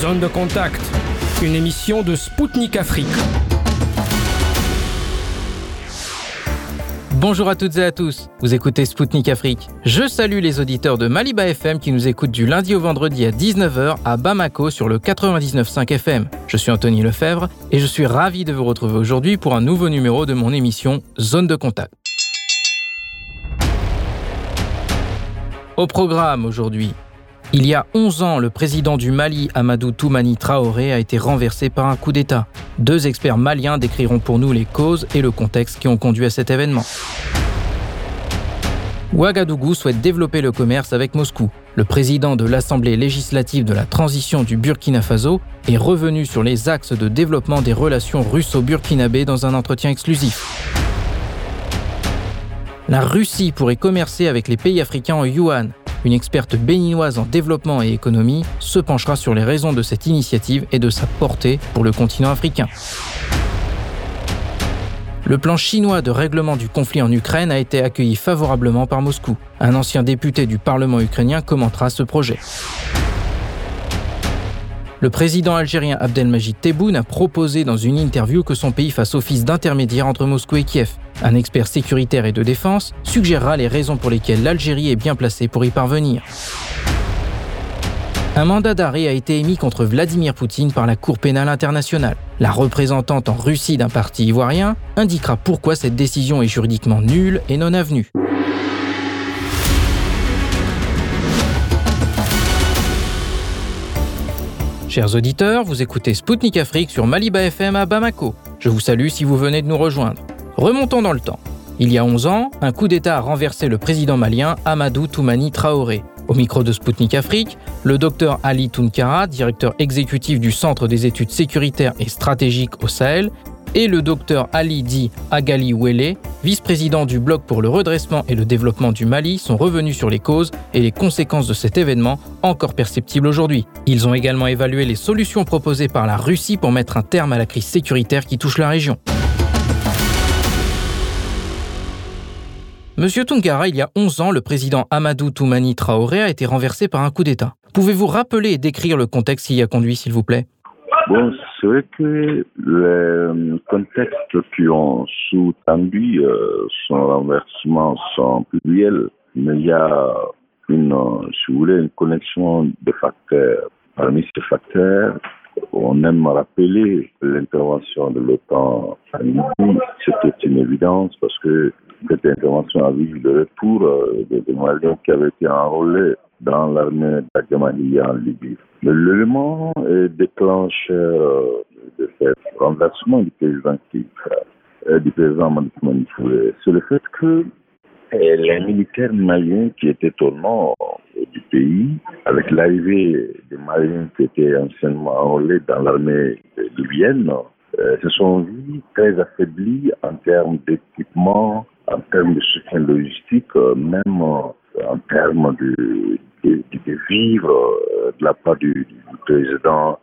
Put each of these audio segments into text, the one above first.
Zone de contact, une émission de Spoutnik Afrique. Bonjour à toutes et à tous, vous écoutez Spoutnik Afrique. Je salue les auditeurs de Maliba FM qui nous écoutent du lundi au vendredi à 19h à Bamako sur le 99.5 FM. Je suis Anthony Lefebvre et je suis ravi de vous retrouver aujourd'hui pour un nouveau numéro de mon émission Zone de contact. Au programme aujourd'hui, il y a 11 ans, le président du Mali, Amadou Toumani Traoré, a été renversé par un coup d'État. Deux experts maliens décriront pour nous les causes et le contexte qui ont conduit à cet événement. Ouagadougou souhaite développer le commerce avec Moscou. Le président de l'Assemblée législative de la transition du Burkina Faso est revenu sur les axes de développement des relations russo-burkinabées dans un entretien exclusif. La Russie pourrait commercer avec les pays africains en yuan une experte béninoise en développement et économie se penchera sur les raisons de cette initiative et de sa portée pour le continent africain. Le plan chinois de règlement du conflit en Ukraine a été accueilli favorablement par Moscou. Un ancien député du Parlement ukrainien commentera ce projet. Le président algérien Abdelmajid Tebboune a proposé dans une interview que son pays fasse office d'intermédiaire entre Moscou et Kiev. Un expert sécuritaire et de défense suggérera les raisons pour lesquelles l'Algérie est bien placée pour y parvenir. Un mandat d'arrêt a été émis contre Vladimir Poutine par la Cour pénale internationale. La représentante en Russie d'un parti ivoirien indiquera pourquoi cette décision est juridiquement nulle et non avenue. Chers auditeurs, vous écoutez Spoutnik Afrique sur Maliba FM à Bamako. Je vous salue si vous venez de nous rejoindre. Remontons dans le temps. Il y a 11 ans, un coup d'État a renversé le président malien Amadou Toumani Traoré. Au micro de Spoutnik Afrique, le docteur Ali Tounkara, directeur exécutif du Centre des études sécuritaires et stratégiques au Sahel, et le docteur Ali Di Agali Wele, vice-président du Bloc pour le redressement et le développement du Mali, sont revenus sur les causes et les conséquences de cet événement encore perceptibles aujourd'hui. Ils ont également évalué les solutions proposées par la Russie pour mettre un terme à la crise sécuritaire qui touche la région. Monsieur Tunkara, il y a 11 ans, le président Amadou Toumani Traoré a été renversé par un coup d'État. Pouvez-vous rappeler et décrire le contexte qui y a conduit, s'il vous plaît? Bon, c'est vrai que les contextes qui ont sous-tendu euh, son renversement sont pluriels, mais il y a une, si vous voulez, une connexion de facteurs. Parmi ces facteurs, on aime rappeler l'intervention de l'OTAN à. C'était une évidence parce que cette intervention a vu le retour euh, des Maliens qui avaient été enrôlés dans l'armée d'Agamani en Libye. L'élément déclencheur de ce renversement du président euh, du président c'est le fait que euh, les militaires maliens qui étaient au nord du pays, avec l'arrivée des Maliens qui étaient anciennement enrôlés dans l'armée libyenne, se sont vus très affaiblis en termes d'équipement, en termes de soutien logistique, euh, même euh, en termes de, de, vivre euh, de la part du, président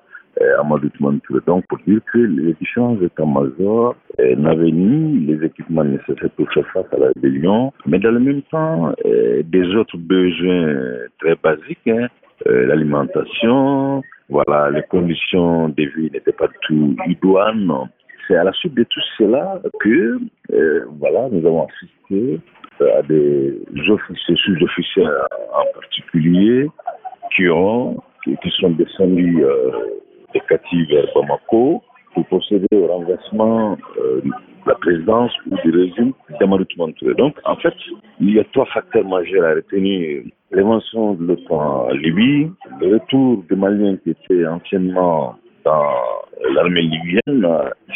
Amadou Touré. Donc, pour dire que les différents états-majors n'avaient ni les équipements nécessaires pour faire face à la rébellion, mais dans le même temps, des autres besoins très basiques, hein, l'alimentation, voilà, les conditions de vie n'étaient pas tout idoines c'est à la suite de tout cela que euh, voilà, nous avons assisté à des officiers, sous-officiers en particulier, qui ont qui, sont descendus euh, des Kati vers Bamako pour procéder au renversement euh, de la présidence ou du régime d'Amadou Touré. Donc, en fait, il y a trois facteurs majeurs à retenir. L'invention de l'OTAN en Libye, le retour des Maliens qui étaient anciennement dans l'armée libyenne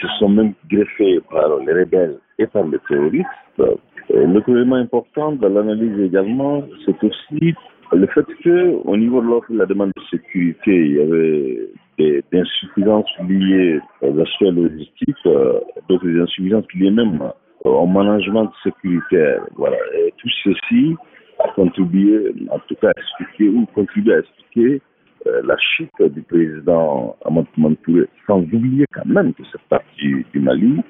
se sont même greffés par les rebelles et par les terroristes. Le élément important dans l'analyse également, c'est aussi le fait qu'au niveau de l'offre de la demande de sécurité, il y avait des, insuffisances liées aux aspects logistiques, euh, d'autres insuffisances liées même au management sécuritaire. Voilà. Tout ceci a contribué, en tout cas, à expliquer ou contribué à expliquer la chute du président Amadou Touré, sans oublier quand même que cette partie du Mali,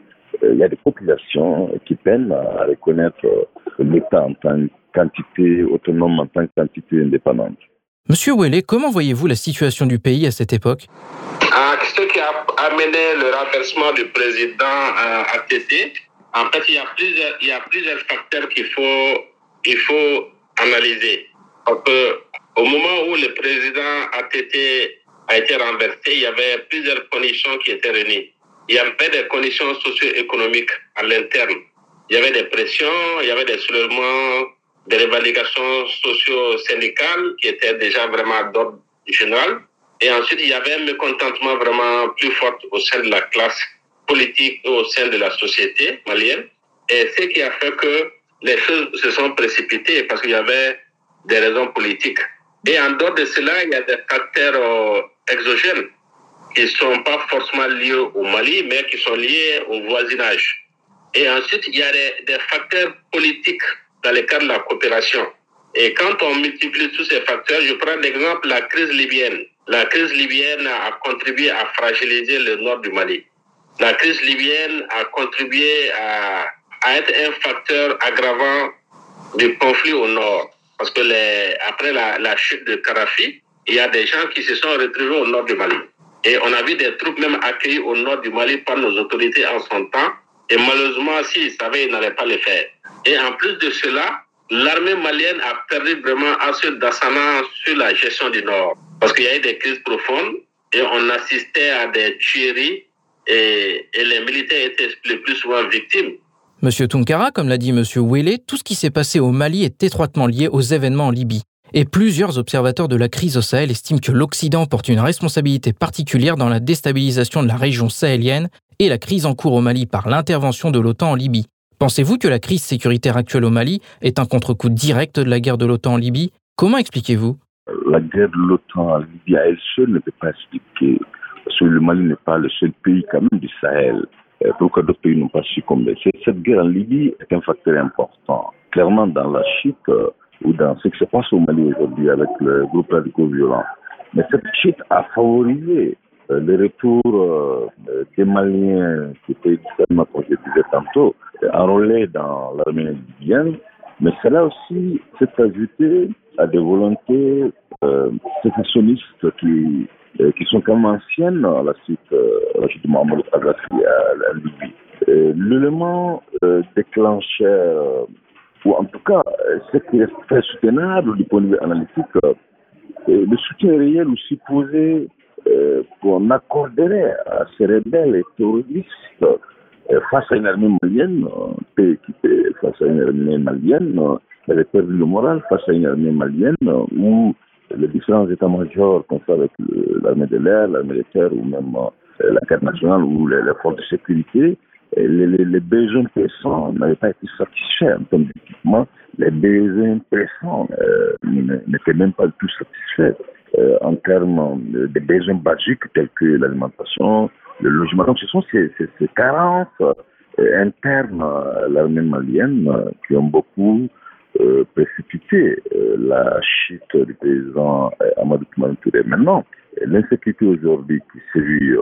euh, il y a des populations qui peinent à reconnaître euh, l'État en tant qu'entité autonome, en tant qu'entité indépendante. Monsieur Ouellet, comment voyez-vous la situation du pays à cette époque? Ah, Ce qui a amené le renversement du président euh, ATT, en fait, il y a plusieurs, il y a plusieurs facteurs qu'il faut, il faut analyser. Parce que au moment où le président ATT a été renversé, il y avait plusieurs conditions qui étaient réunies. Il y avait des conditions socio-économiques à l'interne. Il y avait des pressions, il y avait des soulèvements, des revendications socio-syndicales qui étaient déjà vraiment d'ordre général. Et ensuite, il y avait un mécontentement vraiment plus fort au sein de la classe politique et au sein de la société malienne. Et ce qui a fait que les choses se sont précipitées parce qu'il y avait des raisons politiques. Et en dehors de cela, il y a des facteurs euh, exogènes qui ne sont pas forcément liés au Mali, mais qui sont liés au voisinage. Et ensuite, il y a des, des facteurs politiques dans le cadre de la coopération. Et quand on multiplie tous ces facteurs, je prends l'exemple la crise libyenne. La crise libyenne a contribué à fragiliser le nord du Mali. La crise libyenne a contribué à, à être un facteur aggravant du conflit au nord. Parce que les, après la, chute de Kadhafi, il y a des gens qui se sont retrouvés au nord du Mali. Et on a vu des troupes même accueillies au nord du Mali par nos autorités en son temps. Et malheureusement, s'ils savaient, ils n'allaient pas le faire. Et en plus de cela, l'armée malienne a perdu vraiment assez d'ascendant sur la gestion du Nord. Parce qu'il y a eu des crises profondes et on assistait à des tueries et, et les militaires étaient le plus souvent victimes. Monsieur Tunkara, comme l'a dit Monsieur Wele, tout ce qui s'est passé au Mali est étroitement lié aux événements en Libye. Et plusieurs observateurs de la crise au Sahel estiment que l'Occident porte une responsabilité particulière dans la déstabilisation de la région sahélienne et la crise en cours au Mali par l'intervention de l'OTAN en Libye. Pensez-vous que la crise sécuritaire actuelle au Mali est un contre-coup direct de la guerre de l'OTAN en Libye? Comment expliquez-vous? La guerre de l'OTAN en Libye à elle seule ne peut pas expliquer, parce que le Mali n'est pas le seul pays quand même du Sahel. Euh, pourquoi d'autres pays n'ont pas succombé Cette guerre en Libye est un facteur important. Clairement, dans la chute euh, ou dans ce qui se passe au Mali aujourd'hui avec le groupe radicaux violent. Mais cette chute a favorisé euh, le retour des Maliens qui étaient différemment, comme je disais tantôt, enrôlés dans l'armée libyenne, mais cela aussi s'est ajouté à des volontés sécessionnistes qui, sont quand même anciennes à la suite, Libye. L'élément déclencheur, ou en tout cas ce qui est très soutenable du point de vue analytique, le soutien réel aussi posé qu'on accorderait à ces rebelles et terroristes face à une armée malienne, pays équipé face à une armée malienne, qui avait perdu le moral face à une armée malienne où les différents états-majors, comme ça avec l'armée de l'air, l'armée de terre ou même garde nationale ou les, forces de sécurité, les, besoins pressants n'avaient pas été satisfaits en termes d'équipement. Les besoins pressants euh, n'étaient même pas tous satisfaits euh, en termes de besoins basiques tels que l'alimentation, le logement. Donc ce sont ces, ces, ces carences euh, internes à l'armée malienne euh, qui ont beaucoup euh, précipité la chute du président Amadou Touré. Maintenant, l'insécurité aujourd'hui qui sévit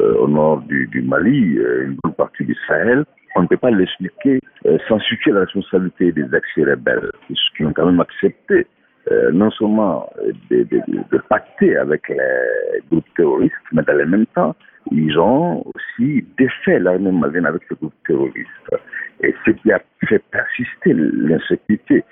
au nord du, Mali, une bonne partie du Sahel, on ne peut pas l'expliquer sans situer la responsabilité des ex-rebelles qui ont quand même accepté euh, non seulement de, pacter avec les groupes terroristes, mais dans le même temps, ils ont aussi défait l'armée malienne avec ces groupes terroristes. Et ce qui a fait persister l'insécurité,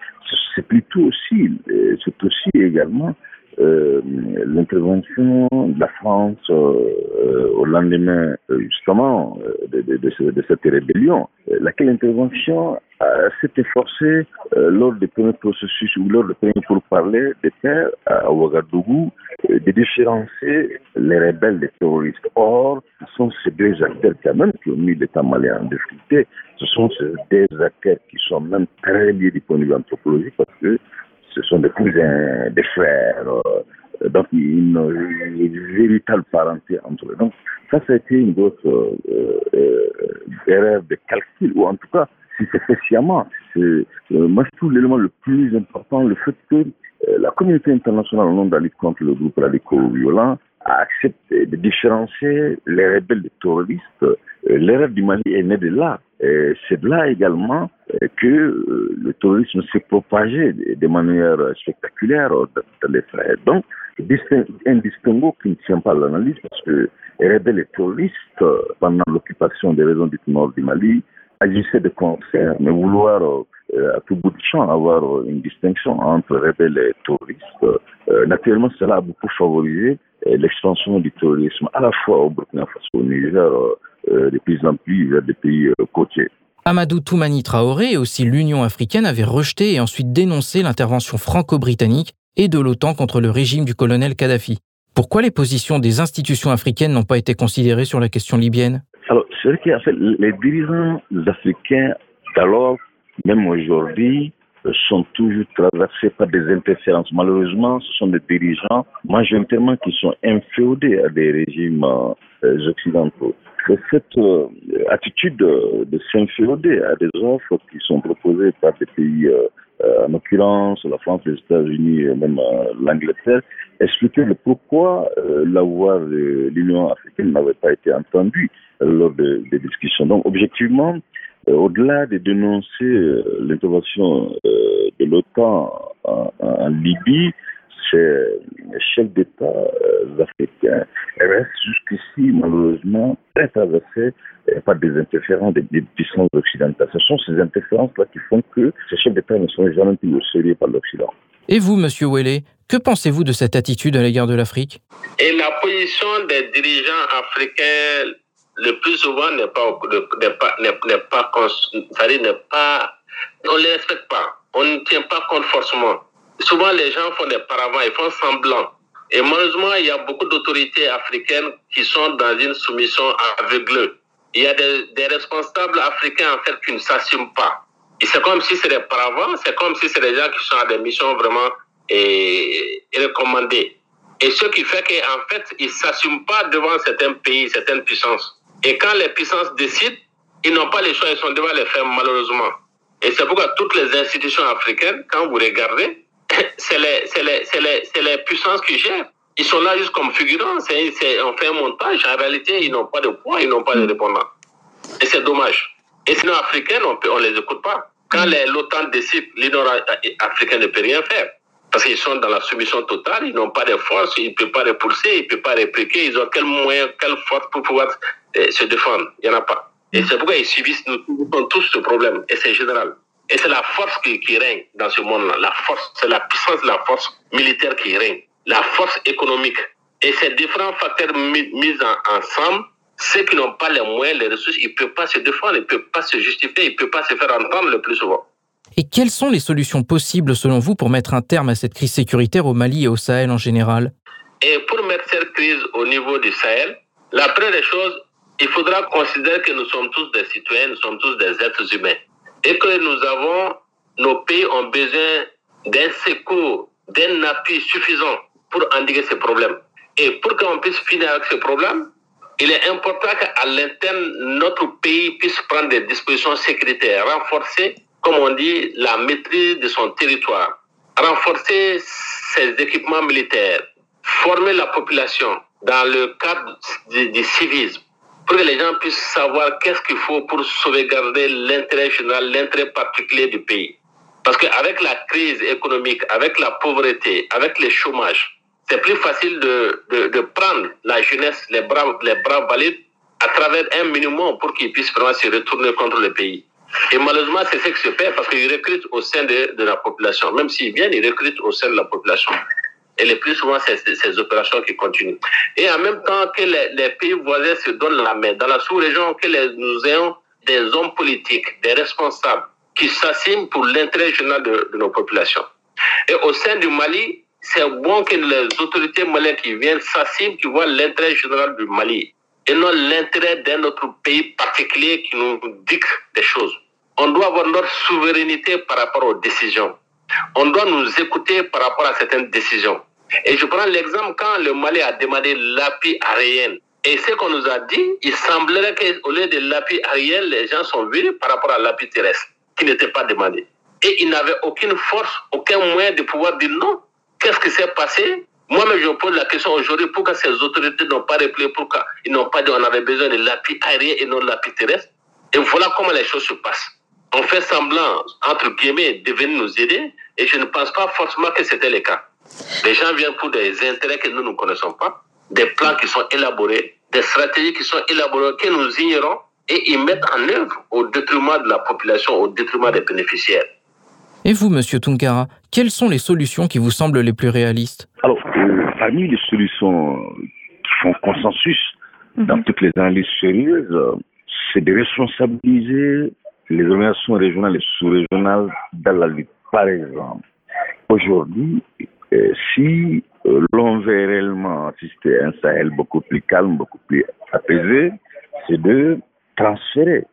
c'est plutôt aussi, euh, c'est aussi également euh, l'intervention de la France euh, au lendemain justement de, cette rébellion, laquelle intervention s'est efforcée lors des premiers processus ou lors des premiers pourparlers de terre à Ouagadougou de différencier les rebelles des terroristes. Or, ce sont ces deux acteurs quand même qui ont mis l'État malien en difficulté. Ce sont ces deux acteurs qui sont même très liés du point de vue anthropologique parce que ce sont des cousins, des frères, euh, donc une, véritable parenté entre eux. Donc ça, été une grosse euh, euh, erreur de calcul, ou en tout cas, si c'est fait sciemment. moi, je trouve l'élément le plus important, le fait que la communauté internationale, au nom de la lutte contre le groupe radicaux violent, a accepté de différencier les rebelles des terroristes. L'erreur du Mali est née de là. C'est de là également que le terrorisme s'est propagé de manière spectaculaire dans les frères. Donc, un distinguo qui ne tient pas l'analyse parce que rebelles et terroristes, pendant l'occupation des régions du nord du Mali, agissaient de concert, mais vouloir à tout bout de champ avoir une distinction entre rebelles et terroristes, naturellement, cela a beaucoup favorisé l'extension du terrorisme à la fois au Burkina Faso, au Niger, de plus en plus vers des pays côtiers. Amadou Toumani Traoré et aussi l'Union africaine avaient rejeté et ensuite dénoncé l'intervention franco-britannique et de l'OTAN contre le régime du colonel Kadhafi. Pourquoi les positions des institutions africaines n'ont pas été considérées sur la question libyenne? Alors, c'est vrai qu'en fait, les dirigeants africains, d'alors, même aujourd'hui, sont toujours traversés par des interférences. Malheureusement, ce sont des dirigeants majoritairement qui sont inféodés à des régimes euh, occidentaux. Et cette euh, attitude de s'inféoder à des offres qui sont proposées par des pays, euh, en l'occurrence la France, les États-Unis et même l'Angleterre, expliquait le pourquoi la voix de l'Union africaine n'avait pas été entendue lors des discussions. Donc, objectivement, au-delà de dénoncer l'intervention de l'OTAN en, Libye, ces chefs d'État africains restent jusqu'ici, malheureusement, très traversés par des interférences des, des puissances occidentales. Ce sont ces interférences-là qui font que ces chefs d'État ne sont jamais plus au sérieux par l'Occident. Et vous, Monsieur Ouellet, que pensez-vous de cette attitude à l'égard de l'Afrique? Et la position des dirigeants africains le plus souvent n'est pas, n'est pas, n'est pas, n'est pas, on les respecte pas. On ne tient pas compte forcément. Souvent, les gens font des paravents, ils font semblant. Et malheureusement, il y a beaucoup d'autorités africaines qui sont dans une soumission aveugle. Il y a des, des responsables africains, en fait, qui ne s'assument pas. Et c'est comme si c'était des paravents, c'est comme si c'est des gens qui sont à des missions vraiment et, et recommandées. Et ce qui fait qu'en fait, ils ne s'assument pas devant certains pays, certaines puissances. Et quand les puissances décident, ils n'ont pas les choix, ils sont devant les faire malheureusement. Et c'est pourquoi toutes les institutions africaines, quand vous regardez, c'est les, les, les, les, puissances qui gèrent. Ils sont là juste comme figurants. C'est, on fait un montage. En réalité, ils n'ont pas de poids, ils n'ont pas de répondant. Et c'est dommage. Et sinon, africains, on ne les écoute pas. Quand l'OTAN décide, l'Union africaine ne peut rien faire. Parce qu'ils sont dans la soumission totale, ils n'ont pas de force, ils ne peuvent pas repousser, ils ne peuvent pas répliquer, ils ont quel moyen, quelle force pour pouvoir se défendre? Il n'y en a pas. Et c'est pourquoi ils subissent, nous tous ce problème. Et c'est général. Et c'est la force qui, qui règne dans ce monde-là. La force, c'est la puissance de la force militaire qui règne. La force économique. Et ces différents facteurs mis, mis en, ensemble, ceux qui n'ont pas les moyens, les ressources, ils ne peuvent pas se défendre, ils ne peuvent pas se justifier, ils ne peuvent pas se faire entendre le plus souvent. Et quelles sont les solutions possibles selon vous pour mettre un terme à cette crise sécuritaire au Mali et au Sahel en général? Et pour mettre cette crise au niveau du Sahel, la première des choses, il faudra considérer que nous sommes tous des citoyens, nous sommes tous des êtres humains. Et que nous avons, nos pays ont besoin d'un secours, d'un appui suffisant pour endiguer ces problèmes. Et pour qu'on puisse finir avec ce problème, il est important qu'à l'interne, notre pays puisse prendre des dispositions sécuritaires, renforcer, comme on dit, la maîtrise de son territoire, renforcer ses équipements militaires, former la population dans le cadre du, du civisme, pour que les gens puissent savoir qu'est-ce qu'il faut pour sauvegarder l'intérêt général, l'intérêt particulier du pays. Parce qu'avec la crise économique, avec la pauvreté, avec le chômage, c'est plus facile de, de, prendre la jeunesse, les bras, les bras valides, à travers un minimum pour qu'ils puissent vraiment se retourner contre le pays. Et malheureusement, c'est ce qui se fait parce qu'ils recrutent au sein de, de la population. Même s'ils viennent, ils recrutent au sein de la population. Et le plus souvent, c'est ces opérations qui continuent. Et en même temps que les, les pays voisins se donnent la main, dans la sous-région, que les, nous ayons des hommes politiques, des responsables qui s'assiment pour l'intérêt général de, de, nos populations. Et au sein du Mali, c'est bon que les autorités maliennes qui viennent s'assiment, qui voient l'intérêt général du Mali et non l'intérêt d'un autre pays particulier qui nous dicte des choses. On doit avoir notre souveraineté par rapport aux décisions. On doit nous écouter par rapport à certaines décisions. Et je prends l'exemple quand le Mali a demandé l'appui aérien. Et ce qu'on nous a dit, il semblerait qu'au lieu de l'appui aérien, les gens sont venus par rapport à l'appui terrestre, qui n'était pas demandé. Et ils n'avaient aucune force, aucun moyen de pouvoir dire non. Qu'est-ce qui s'est passé? Moi-même, je pose la question aujourd'hui, pourquoi ces autorités n'ont pas répliqué, pourquoi ils n'ont pas dit qu'on avait besoin de l'appui aérien et non de l'appui terrestre? Et voilà comment les choses se passent. On fait semblant, entre guillemets, de venir nous aider, et je ne pense pas forcément que c'était le cas. Les gens viennent pour des intérêts que nous ne connaissons pas, des plans qui sont élaborés, des stratégies qui sont élaborées que nous ignorons, et ils mettent en œuvre au détriment de la population, au détriment des bénéficiaires. Et vous, Monsieur Tunkara, quelles sont les solutions qui vous semblent les plus réalistes? Alors, euh, parmi les solutions qui font consensus dans toutes les analyses sérieuses, euh, c'est de responsabiliser les organisations régionales et sous-régionales dans la lutte. Par exemple, aujourd'hui, euh, si euh, l'on veut réellement assister à un Sahel beaucoup plus calme, beaucoup plus apaisé, c'est de transférer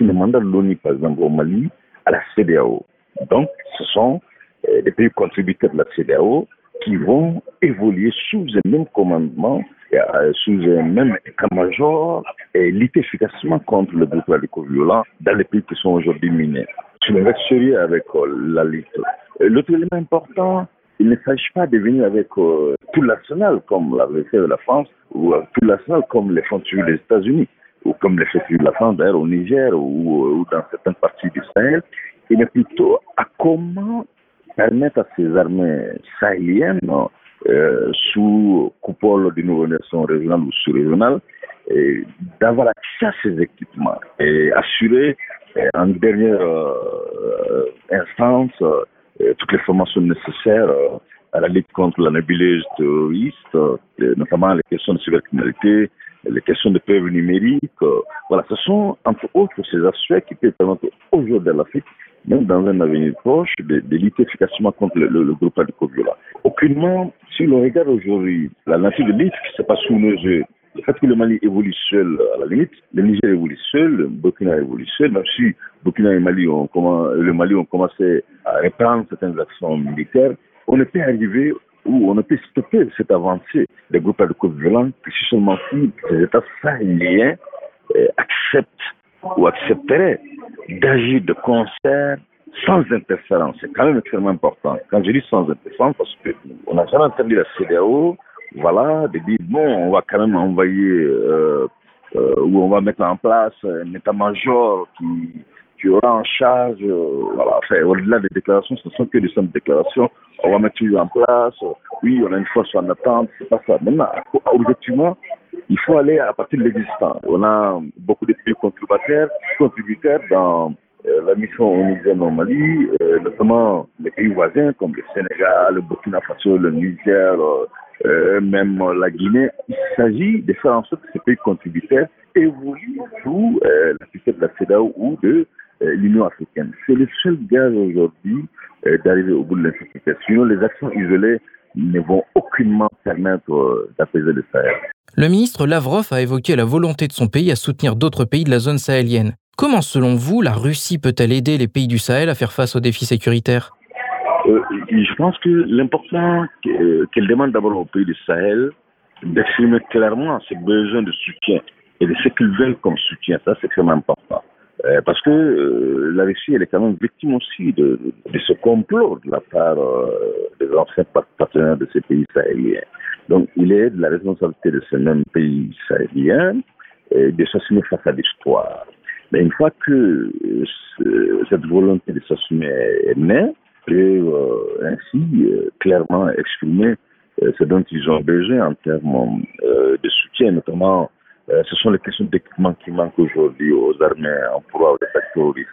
le mandat de l'ONU, par exemple, au Mali, à la CDAO. Donc, ce sont euh, des pays contributeurs de la CDAO qui vont évoluer sous un même commandement, sous un même état-major et lutter efficacement contre le groupe radico-violent dans les pays qui sont aujourd'hui minés. Je me reste sérieux avec euh, la lutte. Euh, L'autre élément important, il ne s'agit pas de venir avec euh, tout l'arsenal comme l'avait fait la France ou euh, tout l'arsenal comme les fonds des États-Unis ou comme les fait de la France d'ailleurs au Niger ou, dans certaines parties du Sahel, mais plutôt à comment permettre à ces armées sahéliennes, euh, sous coupole d'une organisation régionale ou sous-régionale, d'avoir accès à ces équipements et assurer euh, en dernière euh, instance toutes les formations nécessaires à la lutte contre la nébuleuse terroriste, notamment les questions de cybercriminalité, les questions de peur numérique. euh, voilà, ce sont entre autres ces aspects qui peuvent permettre aujourd'hui à l'Afrique, même dans un avenir proche, de, lutter efficacement contre le, le, le groupe. Aucunement, si l'on regarde aujourd'hui la nature de lutte qui se passe sous nos yeux, le fait que le Mali évolue seul, à la limite, le Niger évolue seul, le Burkina évolue seul, même si Burkina et le Mali ont commencé à reprendre certaines actions militaires, on ne peut arriver ou on ne peut stopper cette avancée des groupes radico-violents que si seulement si ces États sahéliens euh, acceptent ou accepteraient d'agir de concert sans interférence. C'est quand même extrêmement important. Quand je dis sans interférence, parce qu'on n'a jamais entendu la CDAO, voilà, de dire, bon, on va quand même envoyer, euh, euh, ou on va mettre en place un état-major qui, qui aura en charge, euh, voilà, au-delà des déclarations, ce ne sont que des simples déclarations, on va mettre tout en place, oui, on a une force en attente, c'est pas ça. Maintenant, objectivement, il faut aller à partir de l'existant. On a beaucoup de pays contributeurs, contributeurs dans euh, la mission Niger au Mali, euh, notamment les pays voisins comme le Sénégal, le Burkina Faso, le Niger, euh, même la Guinée. Il s'agit de faire en sorte que ces pays contributeurs évoluent sous la tutelle de la CEDAO ou de l'Union africaine. C'est le seul gage aujourd'hui euh, d'arriver au bout de l'insécurité. Sinon, les actions isolées ne vont aucunement permettre euh, d'apaiser le Sahel. Le ministre Lavrov a évoqué la volonté de son pays à soutenir d'autres pays de la zone sahélienne. Comment, selon vous, la Russie peut-elle aider les pays du Sahel à faire face aux défis sécuritaires? Euh, je pense que l'important que- qu'elle demande d'abord aux pays du Sahel d'exprimer clairement ses besoins de soutien et de ce qu'ils veulent comme soutien. Ça, c'est extrêmement important. Euh, parce que euh, la Russie, elle est quand même victime aussi de, ce complot de la part euh, des anciens par- partenaires de ces pays sahéliens. Donc, il est de la responsabilité de ces mêmes pays sahéliens euh, de s'assumer face à l'histoire. Mais une fois que euh, ce- cette volonté de s'assumer est née, euh, ainsi clairement exprimer ce dont ils ont besoin en termes de soutien, notamment euh, ce sont les questions d'équipement qui manquent aujourd'hui aux armées en proie aux attaques terroristes.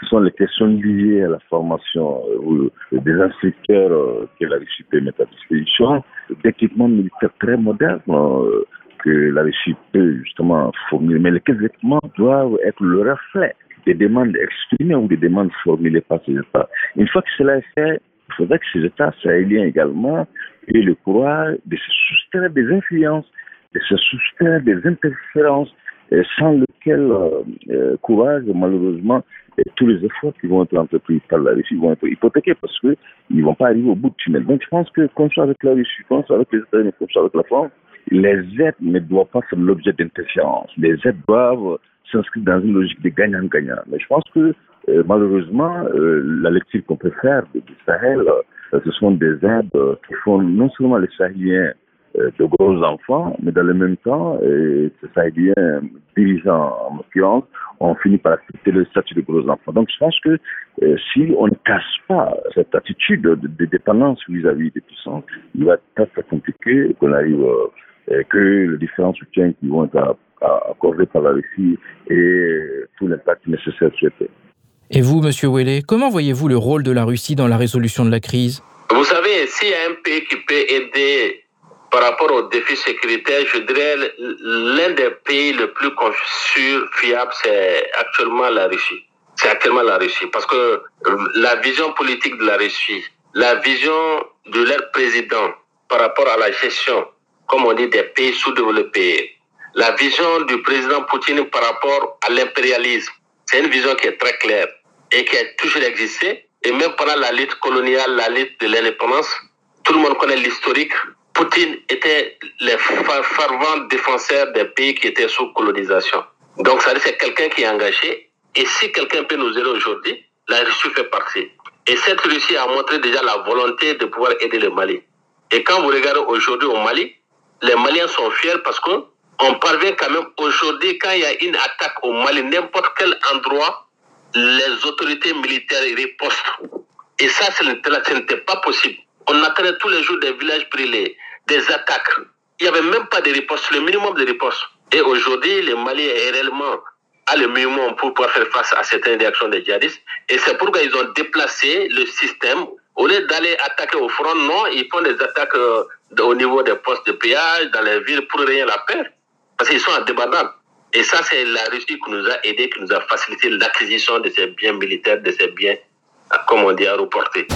Ce sont les questions liées à la formation euh, ou- des instructeurs euh, que la Russie peut mettre à disposition, d'équipements militaires très modernes euh, que la Russie peut justement fournir. Mais les équipements doivent être le reflet des demandes exprimées ou des demandes formulées par ces États. Une fois que cela est fait, il faudrait que ces États sahéliens également aient le courage de se soustraire des influences, de se soustraire des interférences, sans lequel euh, euh, courage, malheureusement, tous les efforts qui vont être entrepris par la Russie vont être hypothéqués parce qu'ils ne vont pas arriver au bout du tunnel. Donc je pense que, comme ça avec la Russie, comme ça avec les États-Unis, comme ça avec la France, les aides ne doivent pas faire l'objet d'interférences. Les aides doivent s'inscrire dans une logique de gagnant-gagnant. Mais je pense que euh, malheureusement, la lecture qu'on peut faire du Sahel, ce sont des aides qui font non seulement les Sahéliens de gros enfants, mais dans le même temps, ces Sahéliens dirigeants en l'occurrence ont fini par accepter le statut de gros enfants. Donc je pense que si on ne casse pas cette attitude de, dépendance vis-à-vis des puissances, il va être très compliqué qu'on arrive que les différents soutiens qui vont être accordés par la Russie et tout l'impact nécessaire sur Et vous, Monsieur Ouellet, comment voyez-vous le rôle de la Russie dans la résolution de la crise? Vous savez, s'il y a un pays qui peut aider par rapport aux défis sécuritaires, je dirais l'un des pays le plus sûr, fiable, c'est actuellement la Russie. C'est actuellement la Russie. Parce que la vision politique de la Russie, la vision de leur président par rapport à la gestion comme on dit, des pays sous-développés. La vision du président Poutine par rapport à l'impérialisme, c'est une vision qui est très claire et qui a toujours existé. Et même pendant la lutte coloniale, la lutte de l'indépendance, tout le monde connaît l'historique. Poutine était le fervent défenseur des pays qui étaient sous colonisation. Donc, ça c'est quelqu'un qui est engagé. Et si quelqu'un peut nous aider aujourd'hui, la Russie fait partie. Et cette Russie a montré déjà la volonté de pouvoir aider le Mali. Et quand vous regardez aujourd'hui au Mali, les Maliens sont fiers parce qu'on parvient quand même aujourd'hui, quand il y a une attaque au Mali, n'importe quel endroit, les autorités militaires ripostent. Et ça, ce n'était pas possible. On attendait tous les jours des villages brûlés, des attaques. Il n'y avait même pas de riposte, le minimum de riposte. Et aujourd'hui, le Mali est réellement à le minimum pour pouvoir faire face à certaines réactions des djihadistes. Et c'est pourquoi ils ont déplacé le système au lieu d'aller attaquer au front, non, ils font des attaques euh, au niveau des postes de péage, dans les villes, pour rien la peur. Parce qu'ils sont en. Et ça, c'est la Russie qui nous a aidés, qui nous a facilité l'acquisition de ces biens militaires, de ces biens, euh, comme on dit, aéroportés.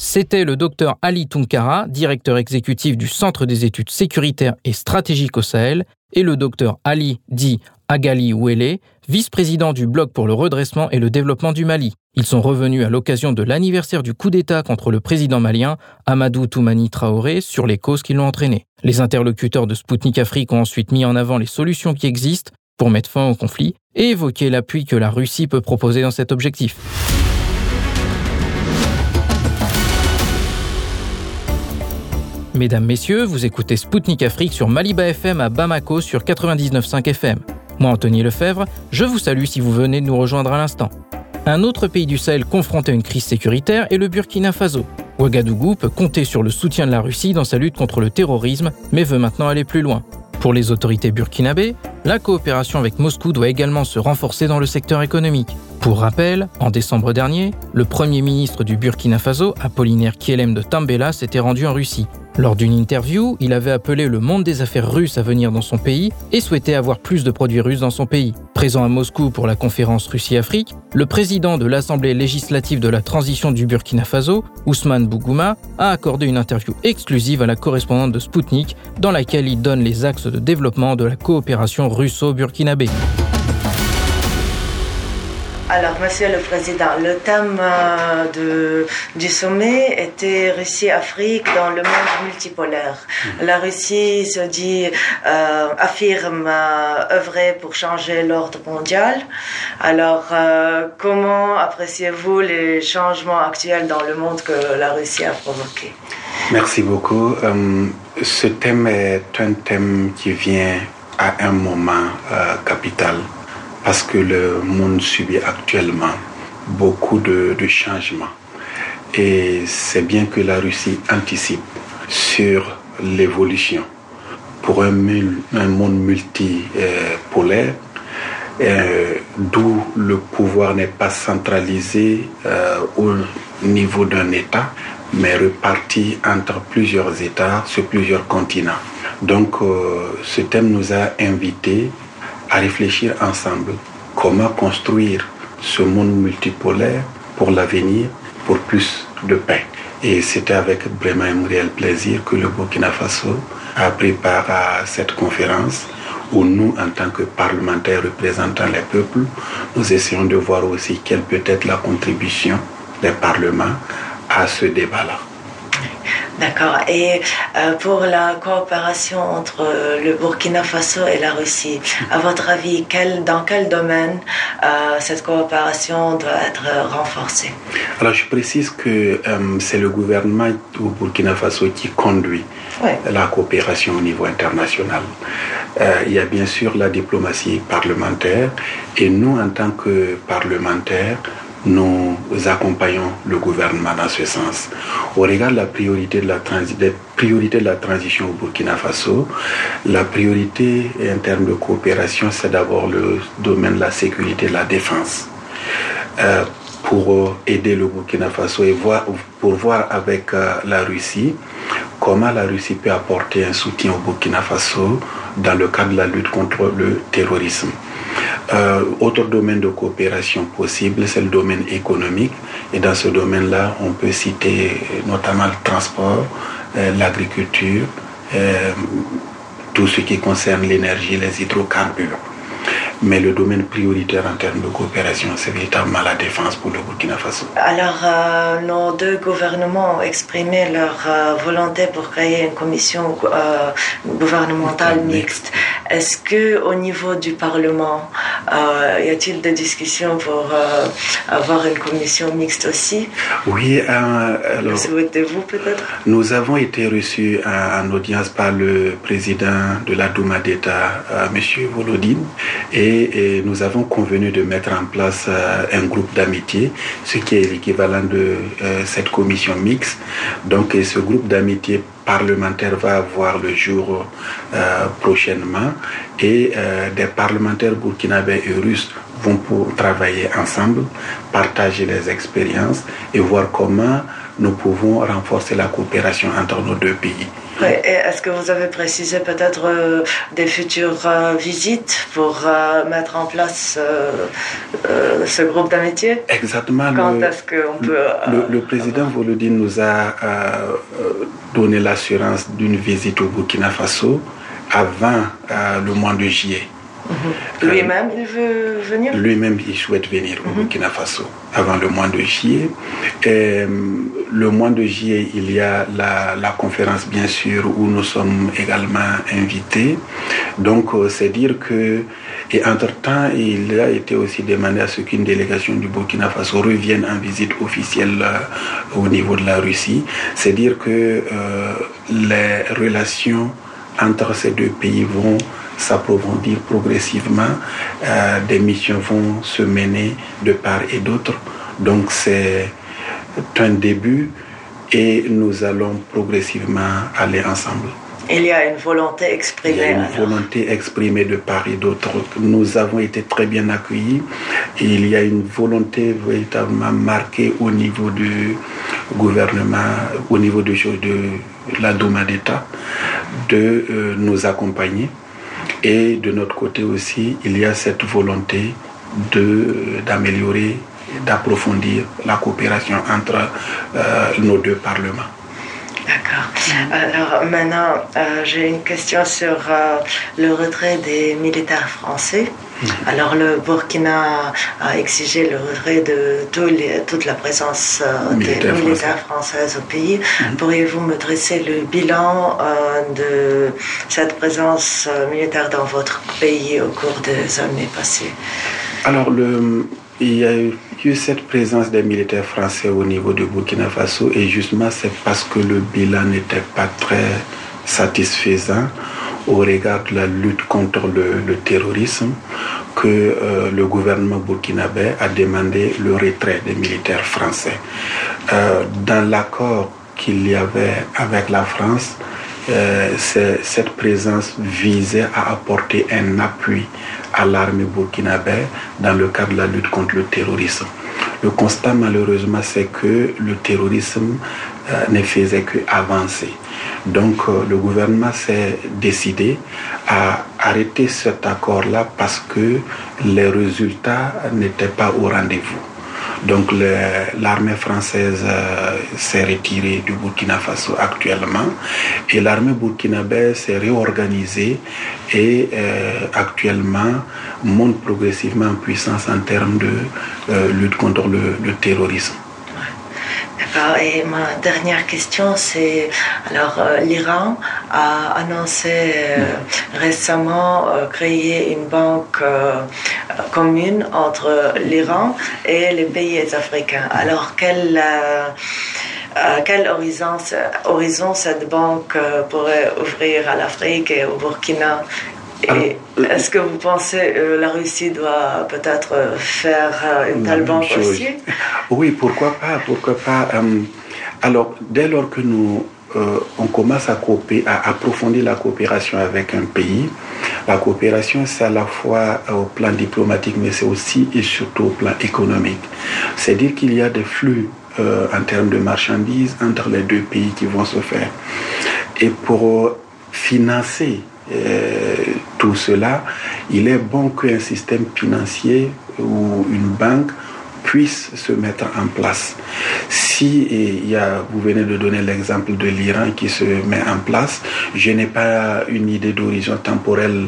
C'était le docteur Ali Tunkara, directeur exécutif du Centre des études sécuritaires et stratégiques au Sahel, et le docteur Ali Di Agali Ouele, vice-président du Bloc pour le redressement et le développement du Mali. Ils sont revenus à l'occasion de l'anniversaire du coup d'État contre le président malien Amadou Toumani Traoré sur les causes qui l'ont entraîné. Les interlocuteurs de Sputnik Afrique ont ensuite mis en avant les solutions qui existent pour mettre fin au conflit et évoqué l'appui que la Russie peut proposer dans cet objectif. Mesdames, Messieurs, vous écoutez Spoutnik Afrique sur Maliba FM à Bamako sur 99.5 FM. Moi, Anthony Lefebvre, je vous salue si vous venez de nous rejoindre à l'instant. Un autre pays du Sahel confronté à une crise sécuritaire est le Burkina Faso. Ouagadougou peut compter sur le soutien de la Russie dans sa lutte contre le terrorisme, mais veut maintenant aller plus loin. Pour les autorités burkinabées, la coopération avec Moscou doit également se renforcer dans le secteur économique. Pour rappel, en décembre dernier, le premier ministre du Burkina Faso, Apollinaire Kielem de Tambela, s'était rendu en Russie. Lors d'une interview, il avait appelé le monde des affaires russes à venir dans son pays et souhaitait avoir plus de produits russes dans son pays. Présent à Moscou pour la conférence Russie-Afrique, le président de l'Assemblée législative de la transition du Burkina Faso, Ousmane Bougouma, a accordé une interview exclusive à la correspondante de Sputnik dans laquelle il donne les axes de développement de la coopération russo-burkinabé. Alors, Monsieur le Président, le thème euh, de, du sommet était Russie-Afrique dans le monde multipolaire. Mhm. La Russie se dit, euh, affirme euh, œuvrer pour changer l'ordre mondial. Alors, comment appréciez-vous les changements actuels dans le monde que la Russie a provoqués? Merci beaucoup. ce thème est un thème qui vient à un moment capital parce que le monde subit actuellement beaucoup de, changements. Et c'est bien que la Russie anticipe sur l'évolution. Pour un, monde multipolaire, euh, d'où le pouvoir n'est pas centralisé euh, au niveau d'un État, mais reparti entre plusieurs États sur plusieurs continents. Donc euh, ce thème nous a invités à réfléchir ensemble comment construire ce monde multipolaire pour l'avenir, pour plus de paix. Et c'était avec vraiment un réel plaisir que le Burkina Faso a préparé cette conférence où nous, en tant que parlementaires représentant les peuples, nous essayons de voir aussi quelle peut être la contribution des parlements à ce débat-là. D'accord. Et euh, pour la coopération entre le Burkina Faso et la Russie, à votre avis, quel, dans quel domaine euh, cette coopération doit être renforcée? Alors je précise que euh, c'est le gouvernement du Burkina Faso qui conduit la coopération au niveau international. il y a bien sûr la diplomatie parlementaire et nous, en tant que parlementaires, nous accompagnons le gouvernement dans ce sens. Au regard de la priorité de la, des priorités de la transition au Burkina Faso, la priorité en termes de coopération, c'est d'abord le domaine de la sécurité et de la défense. Euh, pour aider le Burkina Faso et voir, pour voir avec euh, la Russie comment la Russie peut apporter un soutien au Burkina Faso dans le cadre de la lutte contre le terrorisme. Euh, autre domaine de coopération possible, c'est le domaine économique. Et dans ce domaine-là, on peut citer notamment le transport, euh, l'agriculture, euh, tout ce qui concerne l'énergie, les hydrocarbures. Mais le domaine prioritaire en termes de coopération, c'est véritablement la défense pour le Burkina Faso. Alors, euh, nos deux gouvernements ont exprimé leur euh, volonté pour créer une commission euh, gouvernementale mixte. Est-ce que au niveau du Parlement, y a-t-il des discussions pour avoir une commission mixte aussi? Oui. alors, Souhaitez-vous peut-être? Nous avons été reçus en audience par le président de la Douma d'État, M. Volodine, et et, nous avons convenu de mettre en place euh, un groupe d'amitié, ce qui est l'équivalent de euh, cette commission mixte. Donc ce groupe d'amitié parlementaire va avoir le jour euh, prochainement et des parlementaires burkinabés et russes vont pour travailler ensemble, partager les expériences et voir comment nous pouvons renforcer la coopération entre nos deux pays. Est-ce que vous avez précisé peut-être euh, des futures euh, visites pour euh, mettre en place ce groupe d'amitié? Exactement. Quand est-ce qu'on peut... Le, le président Volodine nous a donné l'assurance d'une visite au Burkina Faso avant le mois de juillet. Mhm. Lui-même, il veut venir? Lui-même, il souhaite venir au mhm. Burkina Faso avant le mois de juillet. Et, le mois de juillet, il y a la, la, conférence, bien sûr, où nous sommes également invités. Donc, euh, c'est dire que, et entre-temps, il a été aussi demandé à ce qu'une délégation du Burkina Faso revienne en visite officielle euh, au niveau de la Russie. C'est dire que euh, les relations entre ces deux pays vont s'approfondir progressivement. Euh, des missions vont se mener de part et d'autre. Donc c'est un début et nous allons progressivement aller ensemble. Il y a une volonté exprimée. Il y a une volonté exprimée de part et d'autre. Nous avons été très bien accueillis. Il y a une volonté véritablement marquée au niveau du gouvernement, au niveau de, de la Douma d'État, de euh, nous accompagner. Et de notre côté aussi, il y a cette volonté d'améliorer, d'approfondir la coopération entre euh, nos deux parlements. D'accord. Alors maintenant, euh, j'ai une question sur euh, le retrait des militaires français. Alors le Burkina a exigé le retrait de toute la présence euh, des militaires françaises au pays. Mhm. Pourriez-vous me dresser le bilan de cette présence militaire dans votre pays au cours des années passées? Alors le, il y a eu cette présence des militaires français au niveau de Burkina Faso et justement c'est parce que le bilan n'était pas très satisfaisant au regard de la lutte contre le, terrorisme que euh, le gouvernement burkinabé a demandé le retrait des militaires français. Euh, dans l'accord qu'il y avait avec la France, euh, cette présence visait à apporter un appui à l'armée burkinabé dans le cadre de la lutte contre le terrorisme. Le constat malheureusement c'est que le terrorisme ne faisait qu'avancer. Donc euh, le gouvernement s'est décidé à arrêter cet accord-là parce que les résultats n'étaient pas au rendez-vous. Donc l'armée française euh, s'est retirée du Burkina Faso actuellement et l'armée burkinabé s'est réorganisée et euh, actuellement monte progressivement en puissance en termes de lutte contre le, terrorisme. Et ma dernière question, c'est alors euh, l'Iran a annoncé euh, récemment euh, créer une banque commune entre l'Iran et les pays africains. Alors quel quel horizon, horizon cette banque pourrait ouvrir à l'Afrique et au Burkina est-ce que vous pensez que la Russie doit peut-être faire une telle banque aussi? Oui, pourquoi pas, pourquoi pas. Euh, alors, dès lors que nous euh, on commence à, coopérer, à approfondir la coopération avec un pays. La coopération, c'est à la fois au plan diplomatique, mais c'est aussi et surtout au plan économique. C'est-à-dire qu'il y a des flux euh, en termes de marchandises entre les deux pays qui vont se faire. Et pour financer euh, tout cela, il est bon qu'un système financier ou une banque puisse se mettre en place. Si il y a, vous venez de donner l'exemple de l'Iran qui se met en place, je n'ai pas une idée d'horizon temporel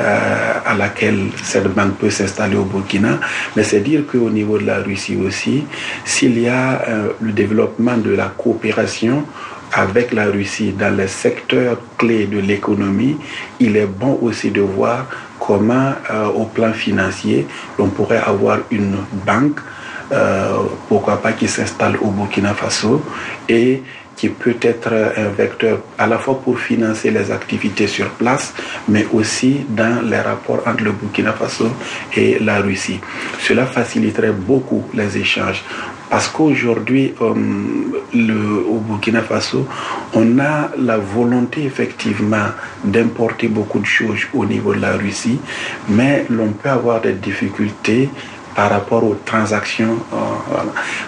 euh, à laquelle cette banque peut s'installer au Burkina, mais c'est dire qu'au niveau de la Russie aussi, s'il y a euh, le développement de la coopération avec la Russie dans les secteurs clés de l'économie, il est bon aussi de voir comment, euh, au plan financier, on pourrait avoir une banque, euh, pourquoi pas qui s'installe au Burkina Faso et qui peut être un vecteur à la fois pour financer les activités sur place, mais aussi dans les rapports entre le Burkina Faso et la Russie. Cela faciliterait beaucoup les échanges. Parce qu'aujourd'hui, euh, au Burkina Faso, on a la volonté effectivement d'importer beaucoup de choses au niveau de la Russie, mais l'on peut avoir des difficultés par rapport aux transactions. Euh,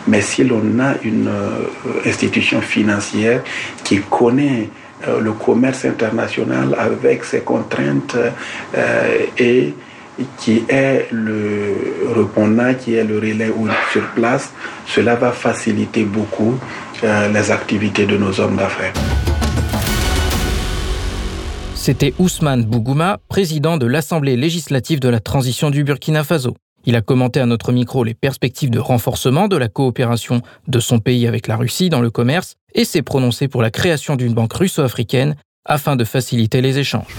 mais si l'on a une euh, institution financière qui connaît le commerce international avec ses contraintes et qui est le répondant, qui est le relais sur place, cela va faciliter beaucoup euh, les activités de nos hommes d'affaires. C'était Ousmane Bougouma, président de l'Assemblée législative de la transition du Burkina Faso. Il a commenté à notre micro les perspectives de renforcement de la coopération de son pays avec la Russie dans le commerce et s'est prononcé pour la création d'une banque russo-africaine afin de faciliter les échanges.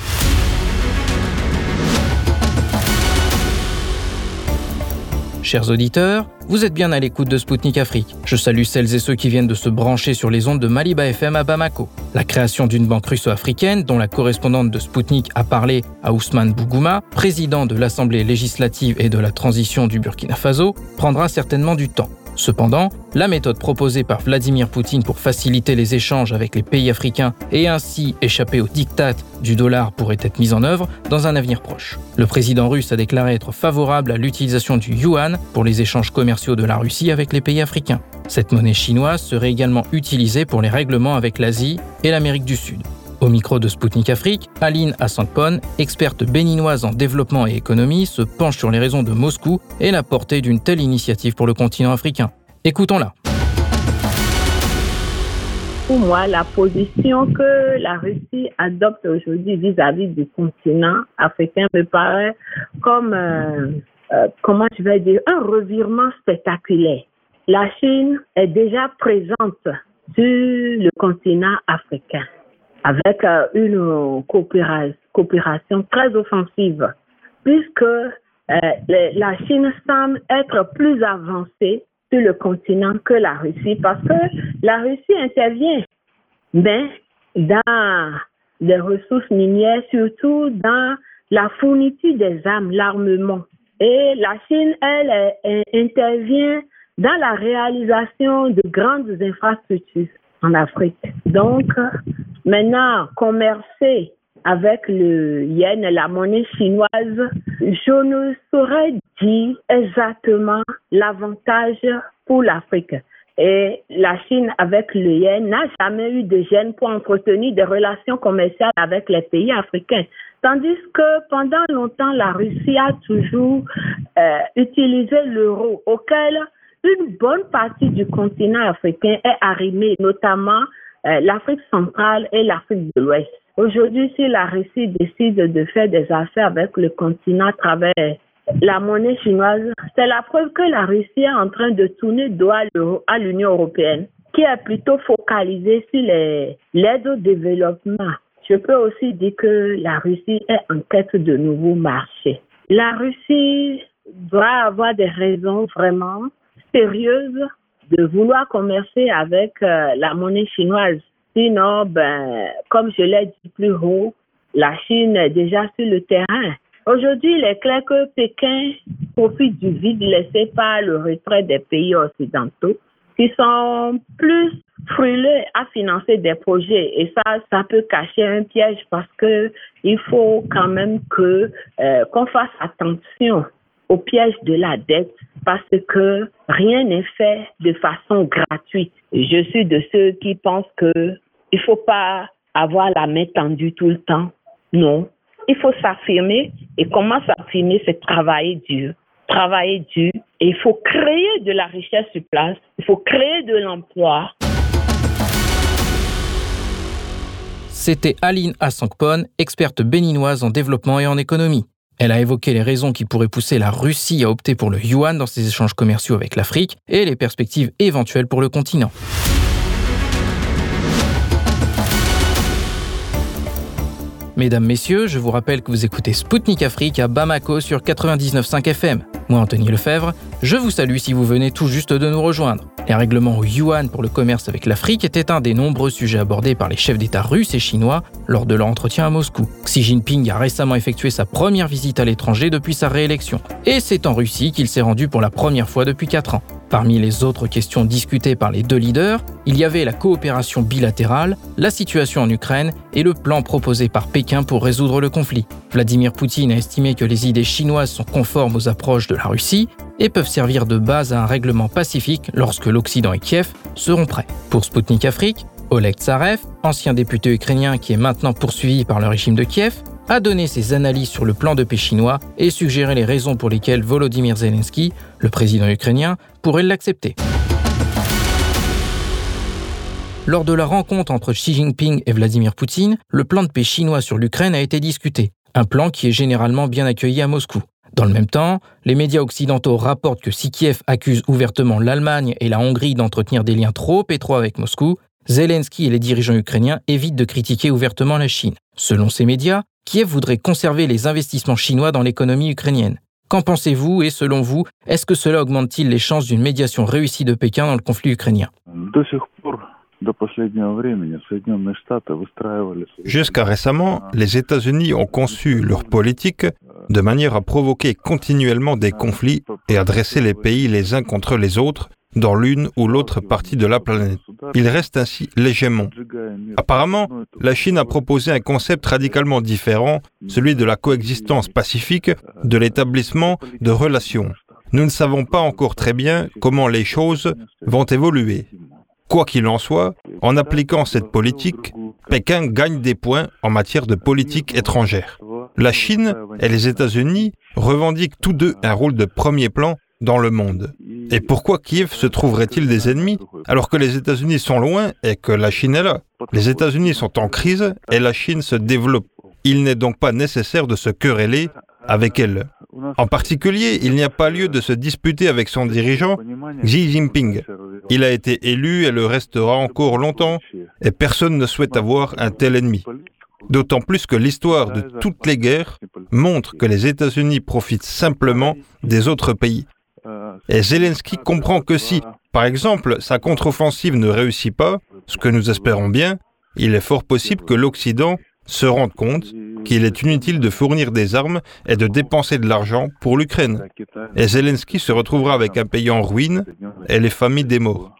Chers auditeurs, vous êtes bien à l'écoute de Spoutnik Afrique. Je salue celles et ceux qui viennent de se brancher sur les ondes de Maliba FM à Bamako. La création d'une banque russo-africaine, dont la correspondante de Spoutnik a parlé à Ousmane Bougouma, président de l'Assemblée législative et de la transition du Burkina Faso, prendra certainement du temps. Cependant, la méthode proposée par Vladimir Poutine pour faciliter les échanges avec les pays africains et ainsi échapper au diktat du dollar pourrait être mise en œuvre dans un avenir proche. Le président russe a déclaré être favorable à l'utilisation du yuan pour les échanges commerciaux de la Russie avec les pays africains. Cette monnaie chinoise serait également utilisée pour les règlements avec l'Asie et l'Amérique du Sud. Au micro de Spoutnik Afrique, Aline Assankpon, experte béninoise en développement et économie, se penche sur les raisons de Moscou et la portée d'une telle initiative pour le continent africain. Écoutons-la. Pour moi, la position que la Russie adopte aujourd'hui vis-à-vis du continent africain me paraît comme, euh, euh, comment je vais dire, un revirement spectaculaire. La Chine est déjà présente sur le continent africain avec euh, une coopération, très offensive, puisque euh, la Chine semble être plus avancée sur le continent que la Russie, parce que la Russie intervient, dans les ressources minières, surtout dans la fourniture des armes, l'armement. Et la Chine, elle, elle, intervient dans la réalisation de grandes infrastructures en Afrique. Donc, Maintenant, commercer avec le yen, la monnaie chinoise, je ne saurais dire exactement l'avantage pour l'Afrique. Et la Chine, avec le yen, n'a jamais eu de gêne pour entretenir des relations commerciales avec les pays africains. Tandis que pendant longtemps, la Russie a toujours euh, utilisé l'euro, auquel une bonne partie du continent africain est arrimée, notamment euh, l'Afrique centrale et l'Afrique de l'Ouest. Aujourd'hui, si la Russie décide de faire des affaires avec le continent à travers la monnaie chinoise, c'est la preuve que la Russie est en train de tourner droit à l'Union européenne qui est plutôt focalisé sur l'aide au développement. Je peux aussi dire que la Russie est en quête de nouveaux marchés. La Russie doit avoir des raisons vraiment sérieuses de vouloir commercer avec euh, la monnaie chinoise. Sinon, ben, comme je l'ai dit plus haut, la Chine est déjà sur le terrain. Aujourd'hui, il est clair que Pékin profite du vide laissé par le retrait des pays occidentaux qui sont plus frileux à financer des projets et ça, ça peut cacher un piège parce que il faut quand même que euh, qu'on fasse attention au piège de la dette parce que rien n'est fait de façon gratuite. Je suis de ceux qui pensent que il faut pas avoir la main tendue tout le temps. Non, il faut s'affirmer et comment s'affirmer, c'est travailler dur travailler dur et il faut créer de la richesse sur place, il faut créer de l'emploi. C'était Aline Assankpon, experte béninoise en développement et en économie. Elle a évoqué les raisons qui pourraient pousser la Russie à opter pour le yuan dans ses échanges commerciaux avec l'Afrique et les perspectives éventuelles pour le continent. Mesdames, Messieurs, je vous rappelle que vous écoutez Spoutnik Afrique à Bamako sur 99.5 FM. Moi, Anthony Lefebvre, je vous salue si vous venez tout juste de nous rejoindre. Les règlements yuan pour le commerce avec l'Afrique étaient un des nombreux sujets abordés par les chefs d'État russes et chinois lors de leur entretien à Moscou. Xi Jinping a récemment effectué sa première visite à l'étranger depuis sa réélection. Et c'est en Russie qu'il s'est rendu pour la première fois depuis 4 ans. Parmi les autres questions discutées par les deux leaders, il y avait la coopération bilatérale, la situation en Ukraine et le plan proposé par Pékin pour résoudre le conflit. Vladimir Poutine a estimé que les idées chinoises sont conformes aux approches de la Russie et peuvent servir de base à un règlement pacifique lorsque l'Occident et Kiev seront prêts. Pour Sputnik Afrique, Oleg Tsarev, ancien député ukrainien qui est maintenant poursuivi par le régime de Kiev, a donné ses analyses sur le plan de paix chinois et suggéré les raisons pour lesquelles Volodymyr Zelensky, le président ukrainien, pourrait l'accepter. Lors de la rencontre entre Xi Jinping et Vladimir Poutine, le plan de paix chinois sur l'Ukraine a été discuté, un plan qui est généralement bien accueilli à Moscou. Dans le même temps, les médias occidentaux rapportent que si Kiev accuse ouvertement l'Allemagne et la Hongrie d'entretenir des liens trop étroits avec Moscou, Zelensky et les dirigeants ukrainiens évitent de critiquer ouvertement la Chine. Selon ces médias, Kiev voudrait conserver les investissements chinois dans l'économie ukrainienne. Qu'en pensez-vous et selon vous, est-ce que cela augmente-t-il les chances d'une médiation réussie de Pékin dans le conflit ukrainien? Jusqu'à récemment, les États-Unis ont conçu leur politique de manière à provoquer continuellement des conflits et à dresser les pays les uns contre les autres dans l'une ou l'autre partie de la planète. Ils restent ainsi l'hégémon. Apparemment, la Chine a proposé un concept radicalement différent, celui de la coexistence pacifique, de l'établissement de relations. Nous ne savons pas encore très bien comment les choses vont évoluer. Quoi qu'il en soit, en appliquant cette politique, Pékin gagne des points en matière de politique étrangère. La Chine et les États-Unis revendiquent tous deux un rôle de premier plan dans le monde. Et pourquoi Kiev se trouverait-il des ennemis alors que les États-Unis sont loin et que la Chine est là? Les États-Unis sont en crise et la Chine se développe. Il n'est donc pas nécessaire de se quereller avec elle. En particulier, il n'y a pas lieu de se disputer avec son dirigeant, Xi Jinping. Il a été élu et le restera encore longtemps, et personne ne souhaite avoir un tel ennemi. D'autant plus que l'histoire de toutes les guerres montre que les États-Unis profitent simplement des autres pays. Et Zelensky comprend que si, par exemple, sa contre-offensive ne réussit pas, ce que nous espérons bien, il est fort possible que l'Occident se rende compte qu'il est inutile de fournir des armes et de dépenser de l'argent pour l'Ukraine. Et Zelensky se retrouvera avec un pays en ruine et les familles des morts.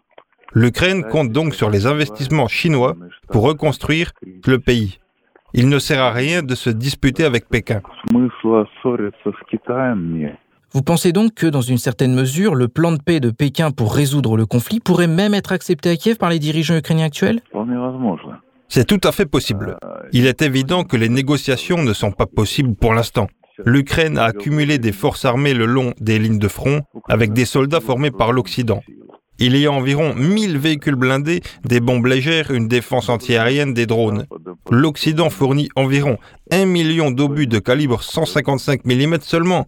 L'Ukraine compte donc sur les investissements chinois pour reconstruire le pays. Il ne sert à rien de se disputer avec Pékin. Vous pensez donc que, dans une certaine mesure, le plan de paix de Pékin pour résoudre le conflit pourrait même être accepté à Kiev par les dirigeants ukrainiens actuels? C'est tout à fait possible. Il est évident que les négociations ne sont pas possibles pour l'instant. L'Ukraine a accumulé des forces armées le long des lignes de front avec des soldats formés par l'Occident. Il y a environ 1000 véhicules blindés, des bombes légères, une défense antiaérienne, des drones. L'Occident fournit environ 1 million d'obus de calibre 155 mm seulement.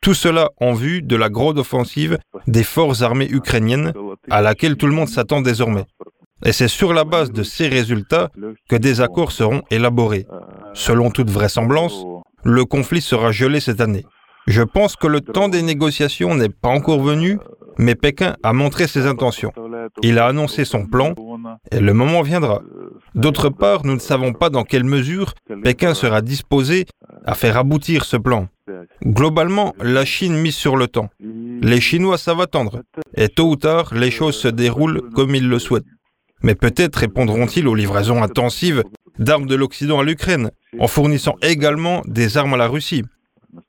Tout cela en vue de la grande offensive des forces armées ukrainiennes à laquelle tout le monde s'attend désormais. Et c'est sur la base de ces résultats que des accords seront élaborés. Selon toute vraisemblance, le conflit sera gelé cette année. Je pense que le temps des négociations n'est pas encore venu, mais Pékin a montré ses intentions. Il a annoncé son plan et le moment viendra. D'autre part, nous ne savons pas dans quelle mesure Pékin sera disposé à faire aboutir ce plan. Globalement, la Chine mise sur le temps. Les Chinois savent attendre. Et tôt ou tard, les choses se déroulent comme ils le souhaitent. Mais peut-être répondront-ils aux livraisons intensives d'armes de l'Occident à l'Ukraine, en fournissant également des armes à la Russie.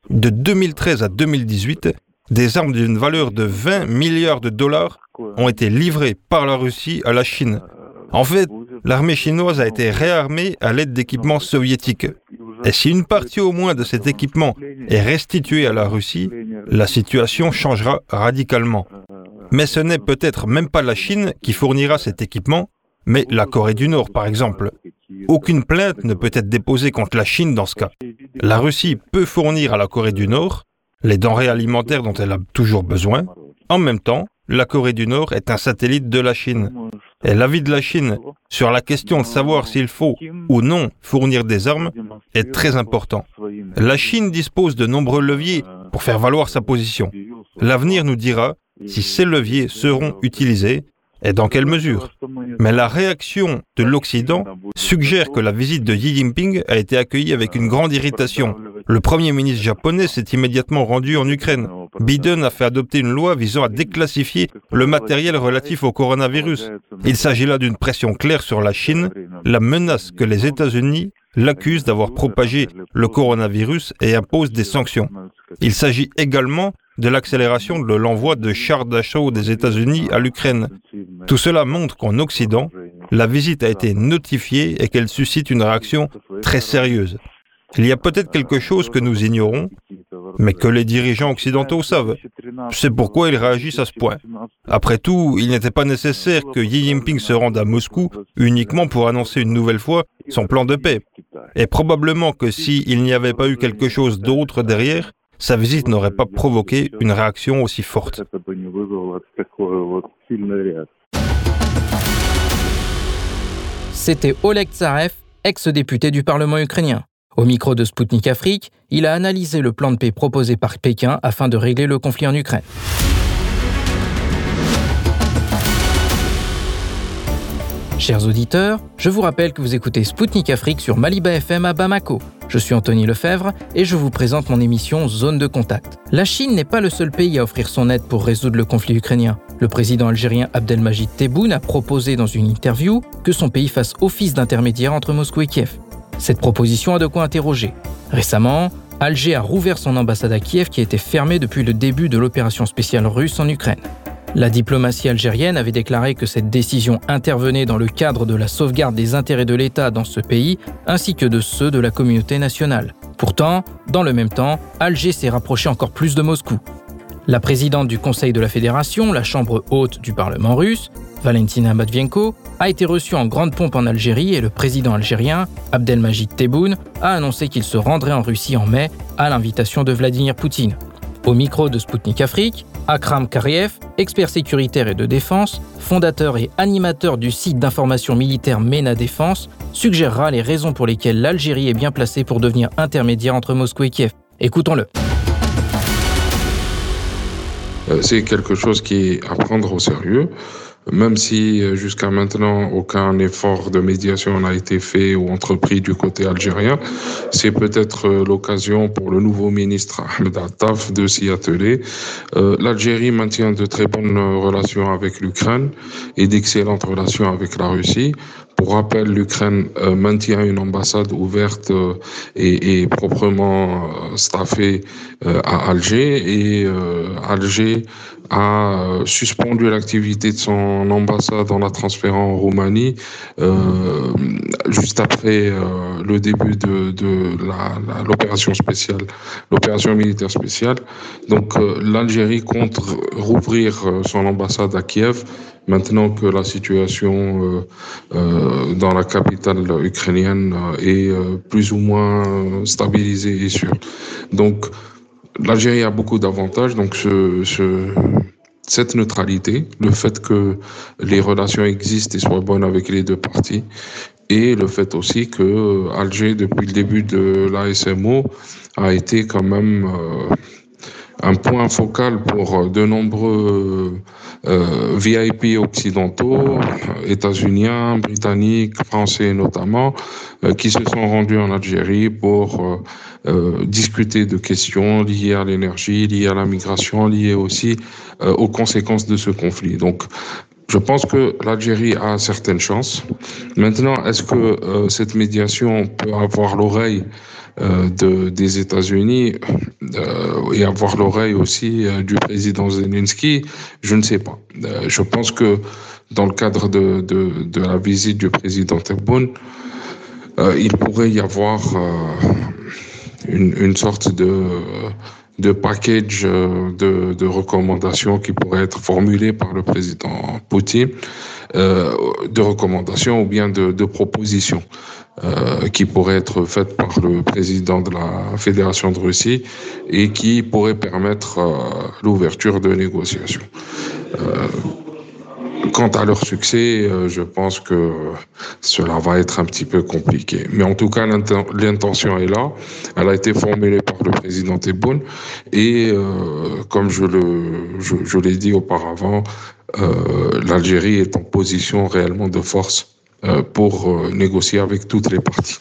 De 2013 à 2018, des armes d'une valeur de 20 milliards de dollars ont été livrées par la Russie à la Chine. En fait, l'armée chinoise a été réarmée à l'aide d'équipements soviétiques. Et si une partie au moins de cet équipement est restituée à la Russie, la situation changera radicalement. Mais ce n'est peut-être même pas la Chine qui fournira cet équipement, mais la Corée du Nord, par exemple. Aucune plainte ne peut être déposée contre la Chine dans ce cas. La Russie peut fournir à la Corée du Nord les denrées alimentaires dont elle a toujours besoin. En même temps, la Corée du Nord est un satellite de la Chine. Et l'avis de la Chine sur la question de savoir s'il faut ou non fournir des armes est très important. La Chine dispose de nombreux leviers pour faire valoir sa position. L'avenir nous dira si ces leviers seront utilisés et dans quelle mesure. Mais la réaction de l'Occident suggère que la visite de Xi Jinping a été accueillie avec une grande irritation. Le Premier ministre japonais s'est immédiatement rendu en Ukraine. Biden a fait adopter une loi visant à déclassifier le matériel relatif au coronavirus. Il s'agit là d'une pression claire sur la Chine, la menace que les États-Unis l'accusent d'avoir propagé le coronavirus et impose des sanctions. Il s'agit également de l'accélération de l'envoi de chars d'assaut des États-Unis à l'Ukraine. Tout cela montre qu'en Occident, la visite a été notifiée et qu'elle suscite une réaction très sérieuse. Il y a peut-être quelque chose que nous ignorons, mais que les dirigeants occidentaux savent. C'est pourquoi ils réagissent à ce point. Après tout, il n'était pas nécessaire que Xi Jinping se rende à Moscou uniquement pour annoncer une nouvelle fois son plan de paix. Et probablement que s'il n'y avait pas eu quelque chose d'autre derrière, sa visite n'aurait pas provoqué une réaction aussi forte. C'était Oleg Tsarev, ex-député du Parlement ukrainien. Au micro de Sputnik Afrique, il a analysé le plan de paix proposé par Pékin afin de régler le conflit en Ukraine. Chers auditeurs, je vous rappelle que vous écoutez Spoutnik Afrique sur Maliba FM à Bamako. Je suis Anthony Lefebvre et je vous présente mon émission Zone de contact. La Chine n'est pas le seul pays à offrir son aide pour résoudre le conflit ukrainien. Le président algérien Abdelmajid Tebboune a proposé dans une interview que son pays fasse office d'intermédiaire entre Moscou et Kiev. Cette proposition a de quoi interroger. Récemment, Alger a rouvert son ambassade à Kiev qui était fermée depuis le début de l'opération spéciale russe en Ukraine. La diplomatie algérienne avait déclaré que cette décision intervenait dans le cadre de la sauvegarde des intérêts de l'État dans ce pays, ainsi que de ceux de la communauté nationale. Pourtant, dans le même temps, Alger s'est rapproché encore plus de Moscou. La présidente du Conseil de la Fédération, la chambre haute du Parlement russe, Valentina Matvienko, a été reçue en grande pompe en Algérie et le président algérien, Abdelmajid Tebboune, a annoncé qu'il se rendrait en Russie en mai à l'invitation de Vladimir Poutine. Au micro de Sputnik Afrique, Akram Kariev, expert sécuritaire et de défense, fondateur et animateur du site d'information militaire MENA Défense, suggérera les raisons pour lesquelles l'Algérie est bien placée pour devenir intermédiaire entre Moscou et Kiev. Écoutons-le. Euh, c'est quelque chose qui est à prendre au sérieux même si euh, jusqu'à maintenant aucun effort de médiation n'a été fait ou entrepris du côté algérien, c'est peut-être euh, l'occasion pour le nouveau ministre Ahmed Attaf de s'y atteler. Euh, L'Algérie maintient de très bonnes relations avec l'Ukraine et d'excellentes relations avec la Russie. Pour rappel, l'Ukraine maintient une ambassade ouverte et, et, proprement staffée à Alger et Alger a euh, suspendu l'activité de son ambassade en la transférant en Roumanie euh, juste après euh, le début de, de l'opération spéciale, l'opération militaire spéciale. Donc l'Algérie compte rouvrir son ambassade à Kiev maintenant que la situation dans la capitale ukrainienne est plus ou moins stabilisée et sûre. Donc l'Algérie a beaucoup d'avantages, donc ce, cette neutralité, le fait que les relations existent et soient bonnes avec les deux parties, et le fait aussi que Alger, depuis le début de l'ASMO, a été quand même euh, un point focal pour de nombreux euh, VIP occidentaux, états-uniens, britanniques, français notamment, euh, qui se sont rendus en Algérie pour euh, discuter de questions liées à l'énergie, liées à la migration, liées aussi aux conséquences de ce conflit. Donc, je pense que l'Algérie a certaines chances. Maintenant, est-ce que cette médiation peut avoir l'oreille euh, de, des États-Unis euh, et avoir l'oreille aussi euh, du président Zelensky, je ne sais pas. je pense que dans le cadre de, de, de la visite du président Tebboune, il pourrait y avoir une, une, sorte de, de package de, de, recommandations qui pourrait être formulé par le président Poutine, de recommandations ou bien de, de propositions. Euh, qui pourrait être faite par le président de la Fédération de Russie et qui pourrait permettre euh, l'ouverture de négociations. Euh, quant à leur succès, je pense que cela va être un petit peu compliqué. Mais en tout cas, l'intention est là. Elle a été formulée par le président Tebboune. Et comme je l'ai je, je dit auparavant, l'Algérie est en position réellement de force euh, pour euh, négocier avec toutes les parties.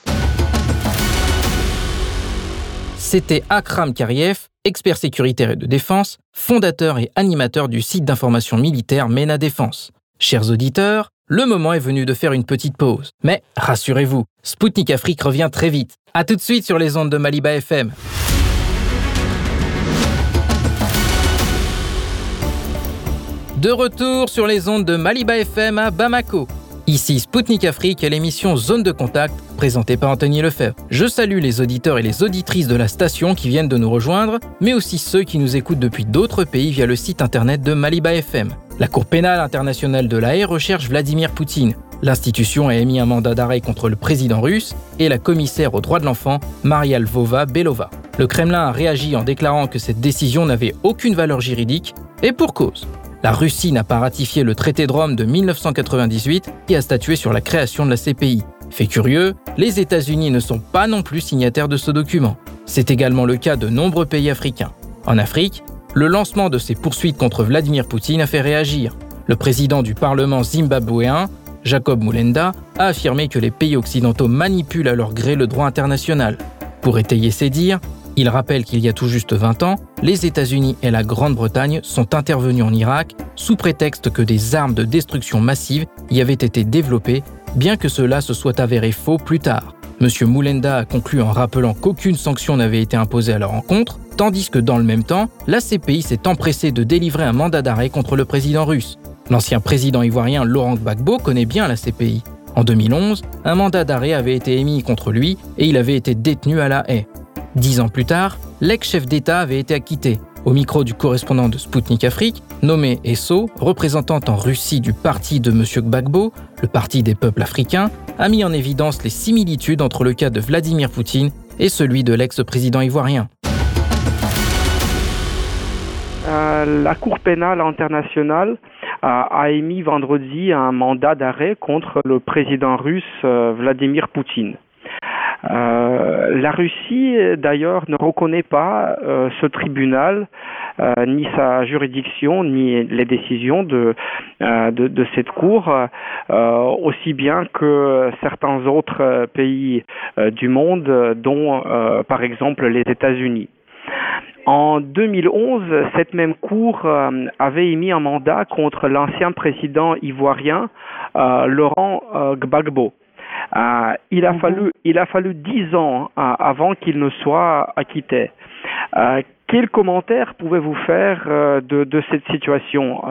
C'était Akram Kariev, expert sécuritaire et de défense, fondateur et animateur du site d'information militaire MENA Défense. Chers auditeurs, le moment est venu de faire une petite pause. Mais rassurez-vous, Spoutnik Afrique revient très vite. A tout de suite sur les ondes de Maliba FM. De retour sur les ondes de Maliba FM à Bamako. Ici Spoutnik Afrique et l'émission Zone de Contact, présentée par Anthony Lefebvre. Je salue les auditeurs et les auditrices de la station qui viennent de nous rejoindre, mais aussi ceux qui nous écoutent depuis d'autres pays via le site internet de Maliba FM. La Cour pénale internationale de la Haye recherche Vladimir Poutine. L'institution a émis un mandat d'arrêt contre le président russe et la commissaire aux droits de l'enfant, Maria Lvova Belova. Le Kremlin a réagi en déclarant que cette décision n'avait aucune valeur juridique, et pour cause. La Russie n'a pas ratifié le traité de Rome de 1998 qui a statué sur la création de la CPI. Fait curieux, les États-Unis ne sont pas non plus signataires de ce document. C'est également le cas de nombreux pays africains. En Afrique, le lancement de ces poursuites contre Vladimir Poutine a fait réagir. Le président du Parlement zimbabwéen, Jacob Mulenda, a affirmé que les pays occidentaux manipulent à leur gré le droit international. Pour étayer ses dires, il rappelle qu'il y a tout juste 20 ans, les États-Unis et la Grande-Bretagne sont intervenus en Irak sous prétexte que des armes de destruction massive y avaient été développées, bien que cela se soit avéré faux plus tard. M. Moulenda a conclu en rappelant qu'aucune sanction n'avait été imposée à leur encontre, tandis que dans le même temps, la CPI s'est empressée de délivrer un mandat d'arrêt contre le président russe. L'ancien président ivoirien Laurent Gbagbo connaît bien la CPI. En 2011, un mandat d'arrêt avait été émis contre lui et il avait été détenu à la haie. Dix ans plus tard, l'ex-chef d'État avait été acquitté. Au micro du correspondant de Sputnik Afrique, nommé Esso, représentante en Russie du parti de M. Gbagbo, le parti des peuples africains, a mis en évidence les similitudes entre le cas de Vladimir Poutine et celui de l'ex-président ivoirien. Euh, la Cour pénale internationale a, émis vendredi un mandat d'arrêt contre le président russe euh, Vladimir Poutine. Euh, la Russie, d'ailleurs, ne reconnaît pas euh, ce tribunal, euh, ni sa juridiction, ni les décisions de, cette Cour, aussi bien que certains autres pays du monde, dont par exemple les États-Unis. En 2011, cette même Cour avait émis un mandat contre l'ancien président ivoirien Laurent Gbagbo. Euh, il a mhm. fallu il a fallu dix ans euh, avant qu'il ne soit acquitté. Euh, quel commentaire pouvez-vous faire de, de, cette situation,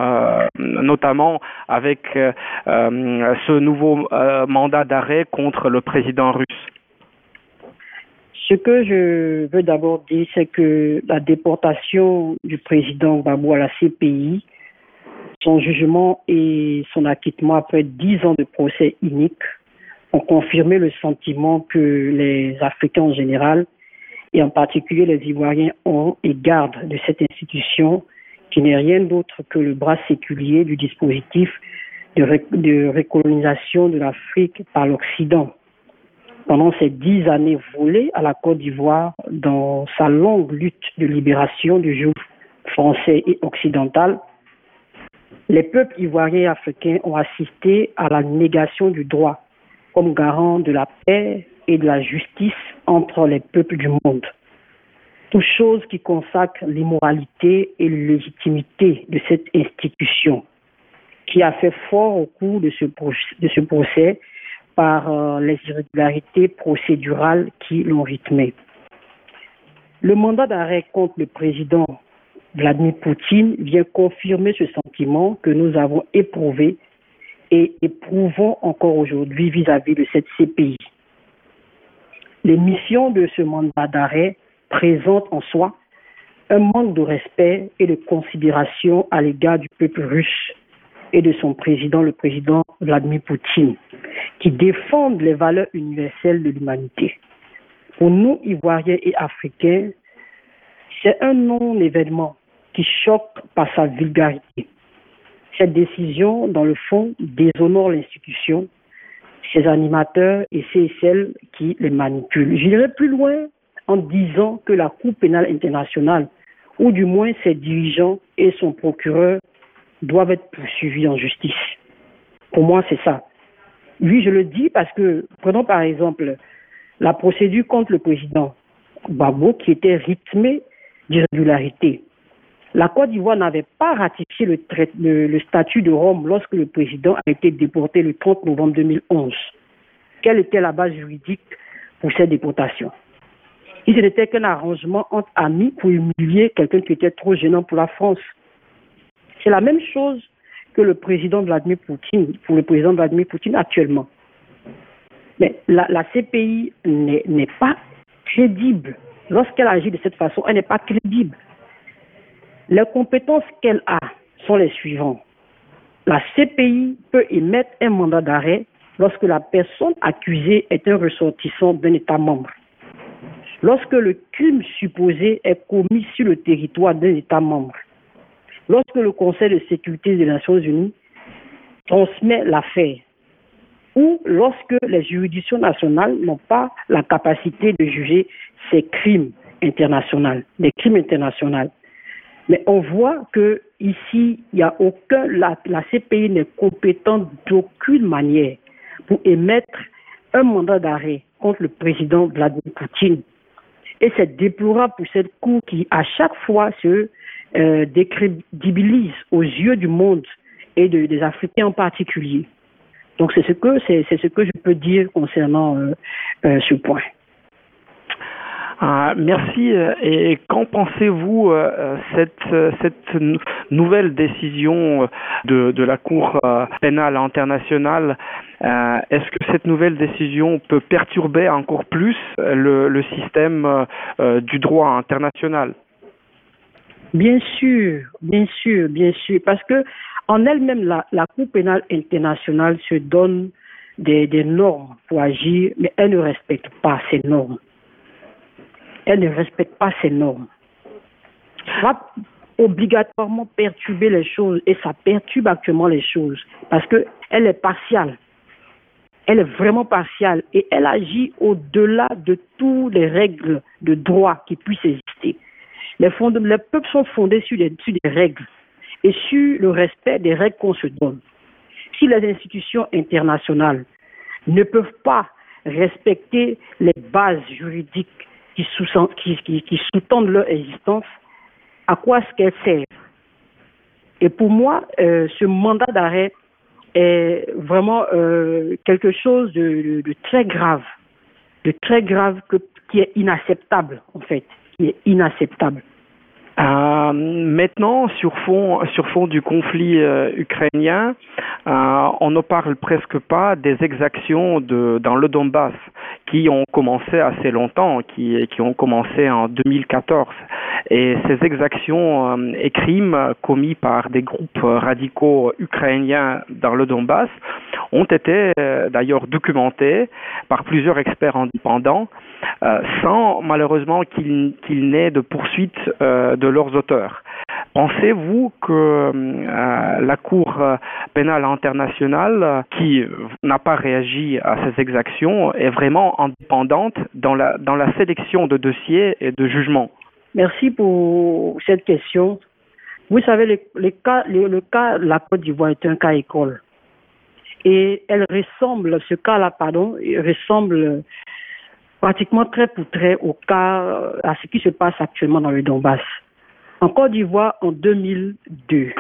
notamment avec ce nouveau mandat d'arrêt contre le président russe? Ce que je veux d'abord dire, c'est que la déportation du président Gbagbo à la CPI, son jugement et son acquittement après dix ans de procès unique, ont confirmé le sentiment que les Africains en général et en particulier les Ivoiriens ont et gardent de cette institution qui n'est rien d'autre que le bras séculier du dispositif de, récolonisation de l'Afrique par l'Occident. Pendant ces dix années volées à la Côte d'Ivoire dans sa longue lutte de libération du joug français et occidental, les peuples ivoiriens et africains ont assisté à la négation du droit comme garant de la paix et de la justice entre les peuples du monde. Toute chose qui consacre l'immoralité et la légitimité de cette institution, qui a fait fort au cours de ce, de ce procès par euh, les irrégularités procédurales qui l'ont rythmé. Le mandat d'arrêt contre le président Vladimir Poutine vient confirmer ce sentiment que nous avons éprouvé et éprouvons encore aujourd'hui vis-à-vis de cette CPI. Les missions de ce mandat d'arrêt présentent en soi un manque de respect et de considération à l'égard du peuple russe et de son président, le président Vladimir Poutine, qui défendent les valeurs universelles de l'humanité. Pour nous, Ivoiriens et Africains, c'est un non-événement qui choque par sa vulgarité. Cette décision, dans le fond, déshonore l'institution, ses animateurs et ceux et celles qui les manipulent. J'irai plus loin en disant que la Cour pénale internationale, ou du moins ses dirigeants et son procureur, doivent être poursuivis en justice. Pour moi, c'est ça. Oui, je le dis parce que, prenons par exemple la procédure contre le président Babo qui était rythmée d'irrégularité. La Côte d'Ivoire n'avait pas ratifié le, statut de Rome lorsque le président a été déporté le 30 novembre 2011. Quelle était la base juridique pour cette déportation? Il n'était qu'un arrangement entre amis pour humilier quelqu'un qui était trop gênant pour la France. C'est la même chose que le président Vladimir Poutine, pour le président Vladimir Poutine actuellement. Mais la CPI n'est pas crédible. Lorsqu'elle agit de cette façon, elle n'est pas crédible. Les compétences qu'elle a sont les suivantes. La CPI peut émettre un mandat d'arrêt lorsque la personne accusée est un ressortissant d'un État membre. Lorsque le crime supposé est commis sur le territoire d'un État membre lorsque le Conseil de sécurité des Nations Unies transmet l'affaire ou lorsque les juridictions nationales n'ont pas la capacité de juger ces crimes internationaux, des crimes internationaux. Mais on voit que ici, il n'y a aucun, la, la CPI n'est compétente d'aucune manière pour émettre un mandat d'arrêt contre le président Vladimir Poutine. Et c'est déplorable pour cette Cour qui, à chaque fois, se euh, décrédibilise aux yeux du monde et de, des Africains en particulier. Donc c'est ce que c'est ce que je peux dire concernant euh, euh, ce point. Ah, merci. Et qu'en pensez-vous cette cette nouvelle décision de, la Cour pénale internationale Est-ce que cette nouvelle décision peut perturber encore plus le, système du droit international? Bien sûr, bien sûr, bien sûr, parce que en elle-même, la, Cour pénale internationale se donne des normes pour agir, mais elle ne respecte pas ces normes. Elle ne respecte pas ces normes. Ça va obligatoirement perturber les choses et ça perturbe actuellement les choses parce que elle est partiale. Elle est vraiment partiale et elle agit au-delà de toutes les règles de droit qui puissent exister. Les, les peuples sont fondés sur des règles et sur le respect des règles qu'on se donne. Si les institutions internationales ne peuvent pas respecter les bases juridiques qui, sous, qui, sous-tendent leur existence, à quoi est-ce qu'elles servent Et pour moi, euh, ce mandat d'arrêt est vraiment euh, quelque chose de, très grave, de très grave qui est inacceptable en fait, qui est inacceptable. Euh, maintenant, sur fond, sur fond du conflit euh, ukrainien, euh, on ne parle presque pas des exactions de, dans le Donbass qui ont commencé assez longtemps, qui, ont commencé en 2014. Et ces exactions et crimes commis par des groupes radicaux ukrainiens dans le Donbass ont été d'ailleurs documentés par plusieurs experts indépendants sans malheureusement qu'il qu'il n'ait de poursuite de leurs auteurs. Pensez-vous que euh, la Cour pénale internationale, qui n'a pas réagi à ces exactions, est vraiment indépendante dans la, dans la sélection de dossiers et de jugements? Merci pour cette question. Vous savez, le, cas, de la Côte d'Ivoire est un cas école. Et elle ressemble, ce cas-là, pardon, ressemble pratiquement très pour très au cas, à ce qui se passe actuellement dans le Donbass. En Côte d'Ivoire, en 2002,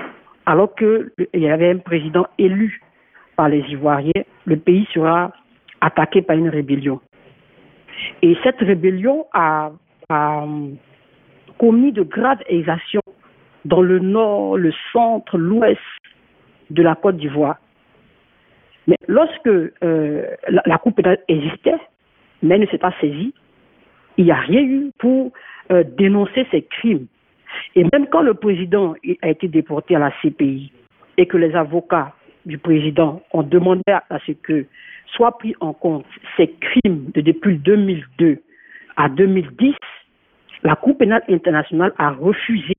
alors qu'il y avait un président élu par les Ivoiriens, le pays sera attaqué par une rébellion. Et cette rébellion a, commis de graves exactions dans le nord, le centre, l'ouest de la Côte d'Ivoire. Mais lorsque euh, la, la Cour pénale existait, mais ne s'est pas saisie, il n'y a rien eu pour euh, dénoncer ces crimes. Et même quand le président a été déporté à la CPI et que les avocats du président ont demandé à ce que soient pris en compte ces crimes de depuis 2002 à 2010, la Cour pénale internationale a refusé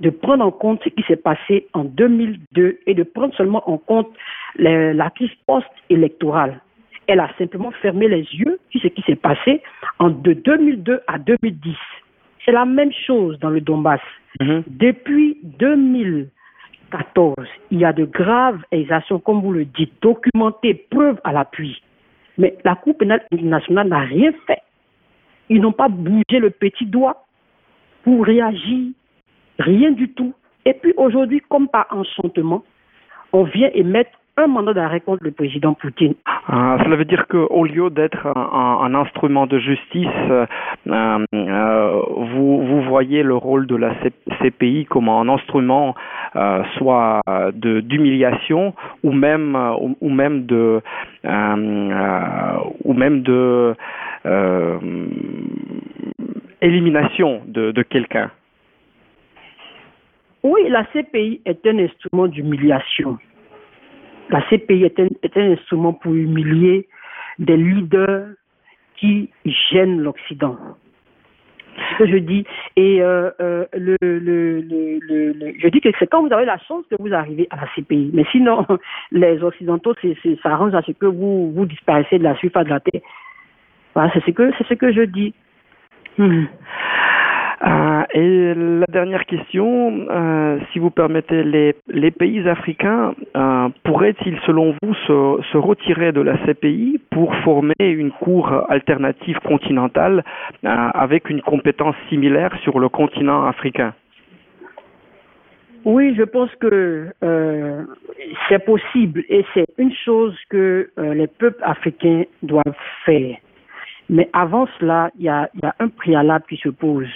de prendre en compte ce qui s'est passé en 2002 et de prendre seulement en compte la crise post-électorale. Elle a simplement fermé les yeux sur ce qui s'est passé en de 2002 à 2010. C'est la même chose dans le Donbass. Mhm. Depuis 2014, il y a de graves exactions, comme vous le dites, documentées, preuves à l'appui. Mais la Cour pénale internationale n'a rien fait. Ils n'ont pas bougé le petit doigt pour réagir, rien du tout. Et puis aujourd'hui, comme par enchantement, on vient émettre un mandat d'arrêt contre le président Poutine. Ah, cela veut dire qu'au lieu d'être un, instrument de justice, euh, euh, vous, vous voyez le rôle de la CPI comme un instrument euh, soit de d'humiliation ou même ou, même de ou même de élimination de, de quelqu'un. Oui, la CPI est un instrument d'humiliation la CPI est un, instrument pour humilier des leaders qui gênent l'Occident. Ce que je dis. Et euh, euh, le, le, le, je dis que c'est quand vous avez la chance que vous arrivez à la CPI. Mais sinon, les Occidentaux, c'est, ça arrange à ce que vous, vous disparaissez de la surface de la Terre. Voilà, c'est ce que, c'est ce que je dis. Hmm. Euh, et la dernière question, euh, si vous permettez, les, les pays africains euh, pourraient-ils, selon vous, se, retirer de la CPI pour former une cour alternative continentale avec une compétence similaire sur le continent africain? Oui, je pense que c'est possible et c'est une chose que les peuples africains doivent faire. Mais avant cela, il y a un préalable qui se pose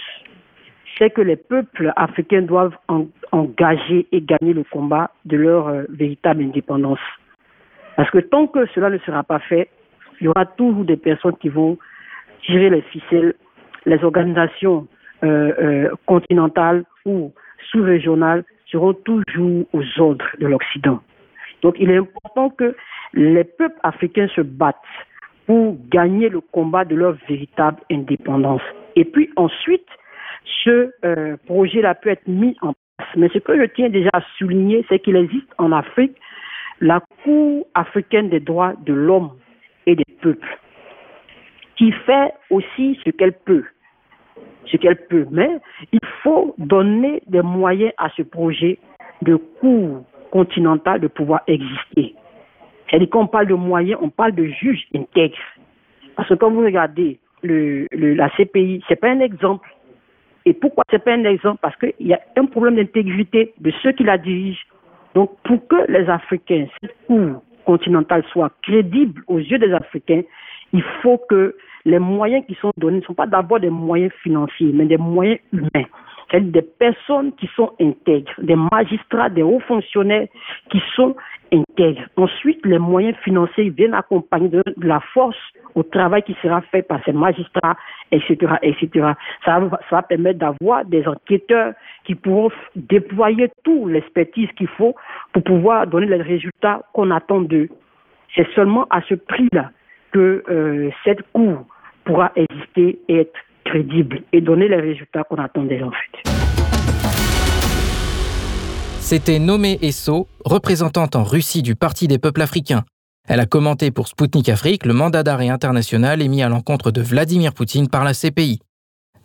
c'est que les peuples africains doivent engager et gagner le combat de leur euh, véritable indépendance. Parce que tant que cela ne sera pas fait, il y aura toujours des personnes qui vont tirer les ficelles. Les organisations euh, euh, continentales ou sous-régionales seront toujours aux ordres de l'Occident. Donc il est important que les peuples africains se battent pour gagner le combat de leur véritable indépendance. Et puis ensuite, ce euh, projet-là peut être mis en place. Mais ce que je tiens déjà à souligner, c'est qu'il existe en Afrique la Cour africaine des droits de l'homme et des peuples, qui fait aussi ce qu'elle peut. Ce qu'elle peut. Mais il faut donner des moyens à ce projet de Cour continentale de pouvoir exister. C'est-à-dire qu'on parle de moyens, on parle de juges intègres. Parce que quand vous regardez la CPI, c'est pas un exemple. Et pourquoi c'est pas un exemple? Parce qu'il y a un problème d'intégrité de ceux qui la dirigent. Donc, pour que les Africains, cette cour continentale soit crédible aux yeux des Africains, il faut que les moyens qui sont donnés ne sont pas d'abord des moyens financiers, mais des moyens humains. C'est des personnes qui sont intègres, des magistrats, des hauts fonctionnaires qui sont intègres. Ensuite, les moyens financiers viennent accompagner de, la force au travail qui sera fait par ces magistrats, etc., etc. Ça, va, ça va permettre d'avoir des enquêteurs qui pourront déployer toute l'expertise qu'il faut pour pouvoir donner les résultats qu'on attend d'eux. C'est seulement à ce prix-là que euh, cette cour pourra exister et être crédible et donner les résultats qu'on attend des en fait. C'était Nomé Esso, représentante en Russie du Parti des peuples africains. Elle a commenté pour Sputnik Afrique le mandat d'arrêt international émis à l'encontre de Vladimir Poutine par la CPI.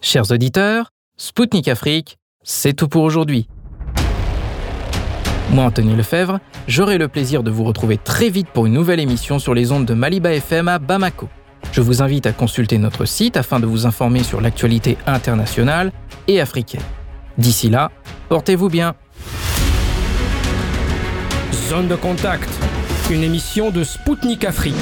Chers auditeurs, Sputnik Afrique, c'est tout pour aujourd'hui. Moi, Anthony Lefebvre, j'aurai le plaisir de vous retrouver très vite pour une nouvelle émission sur les ondes de Maliba FM à Bamako. Je vous invite à consulter notre site afin de vous informer sur l'actualité internationale et africaine. D'ici là, portez-vous bien. Zone de contact, une émission de Spoutnik Afrique.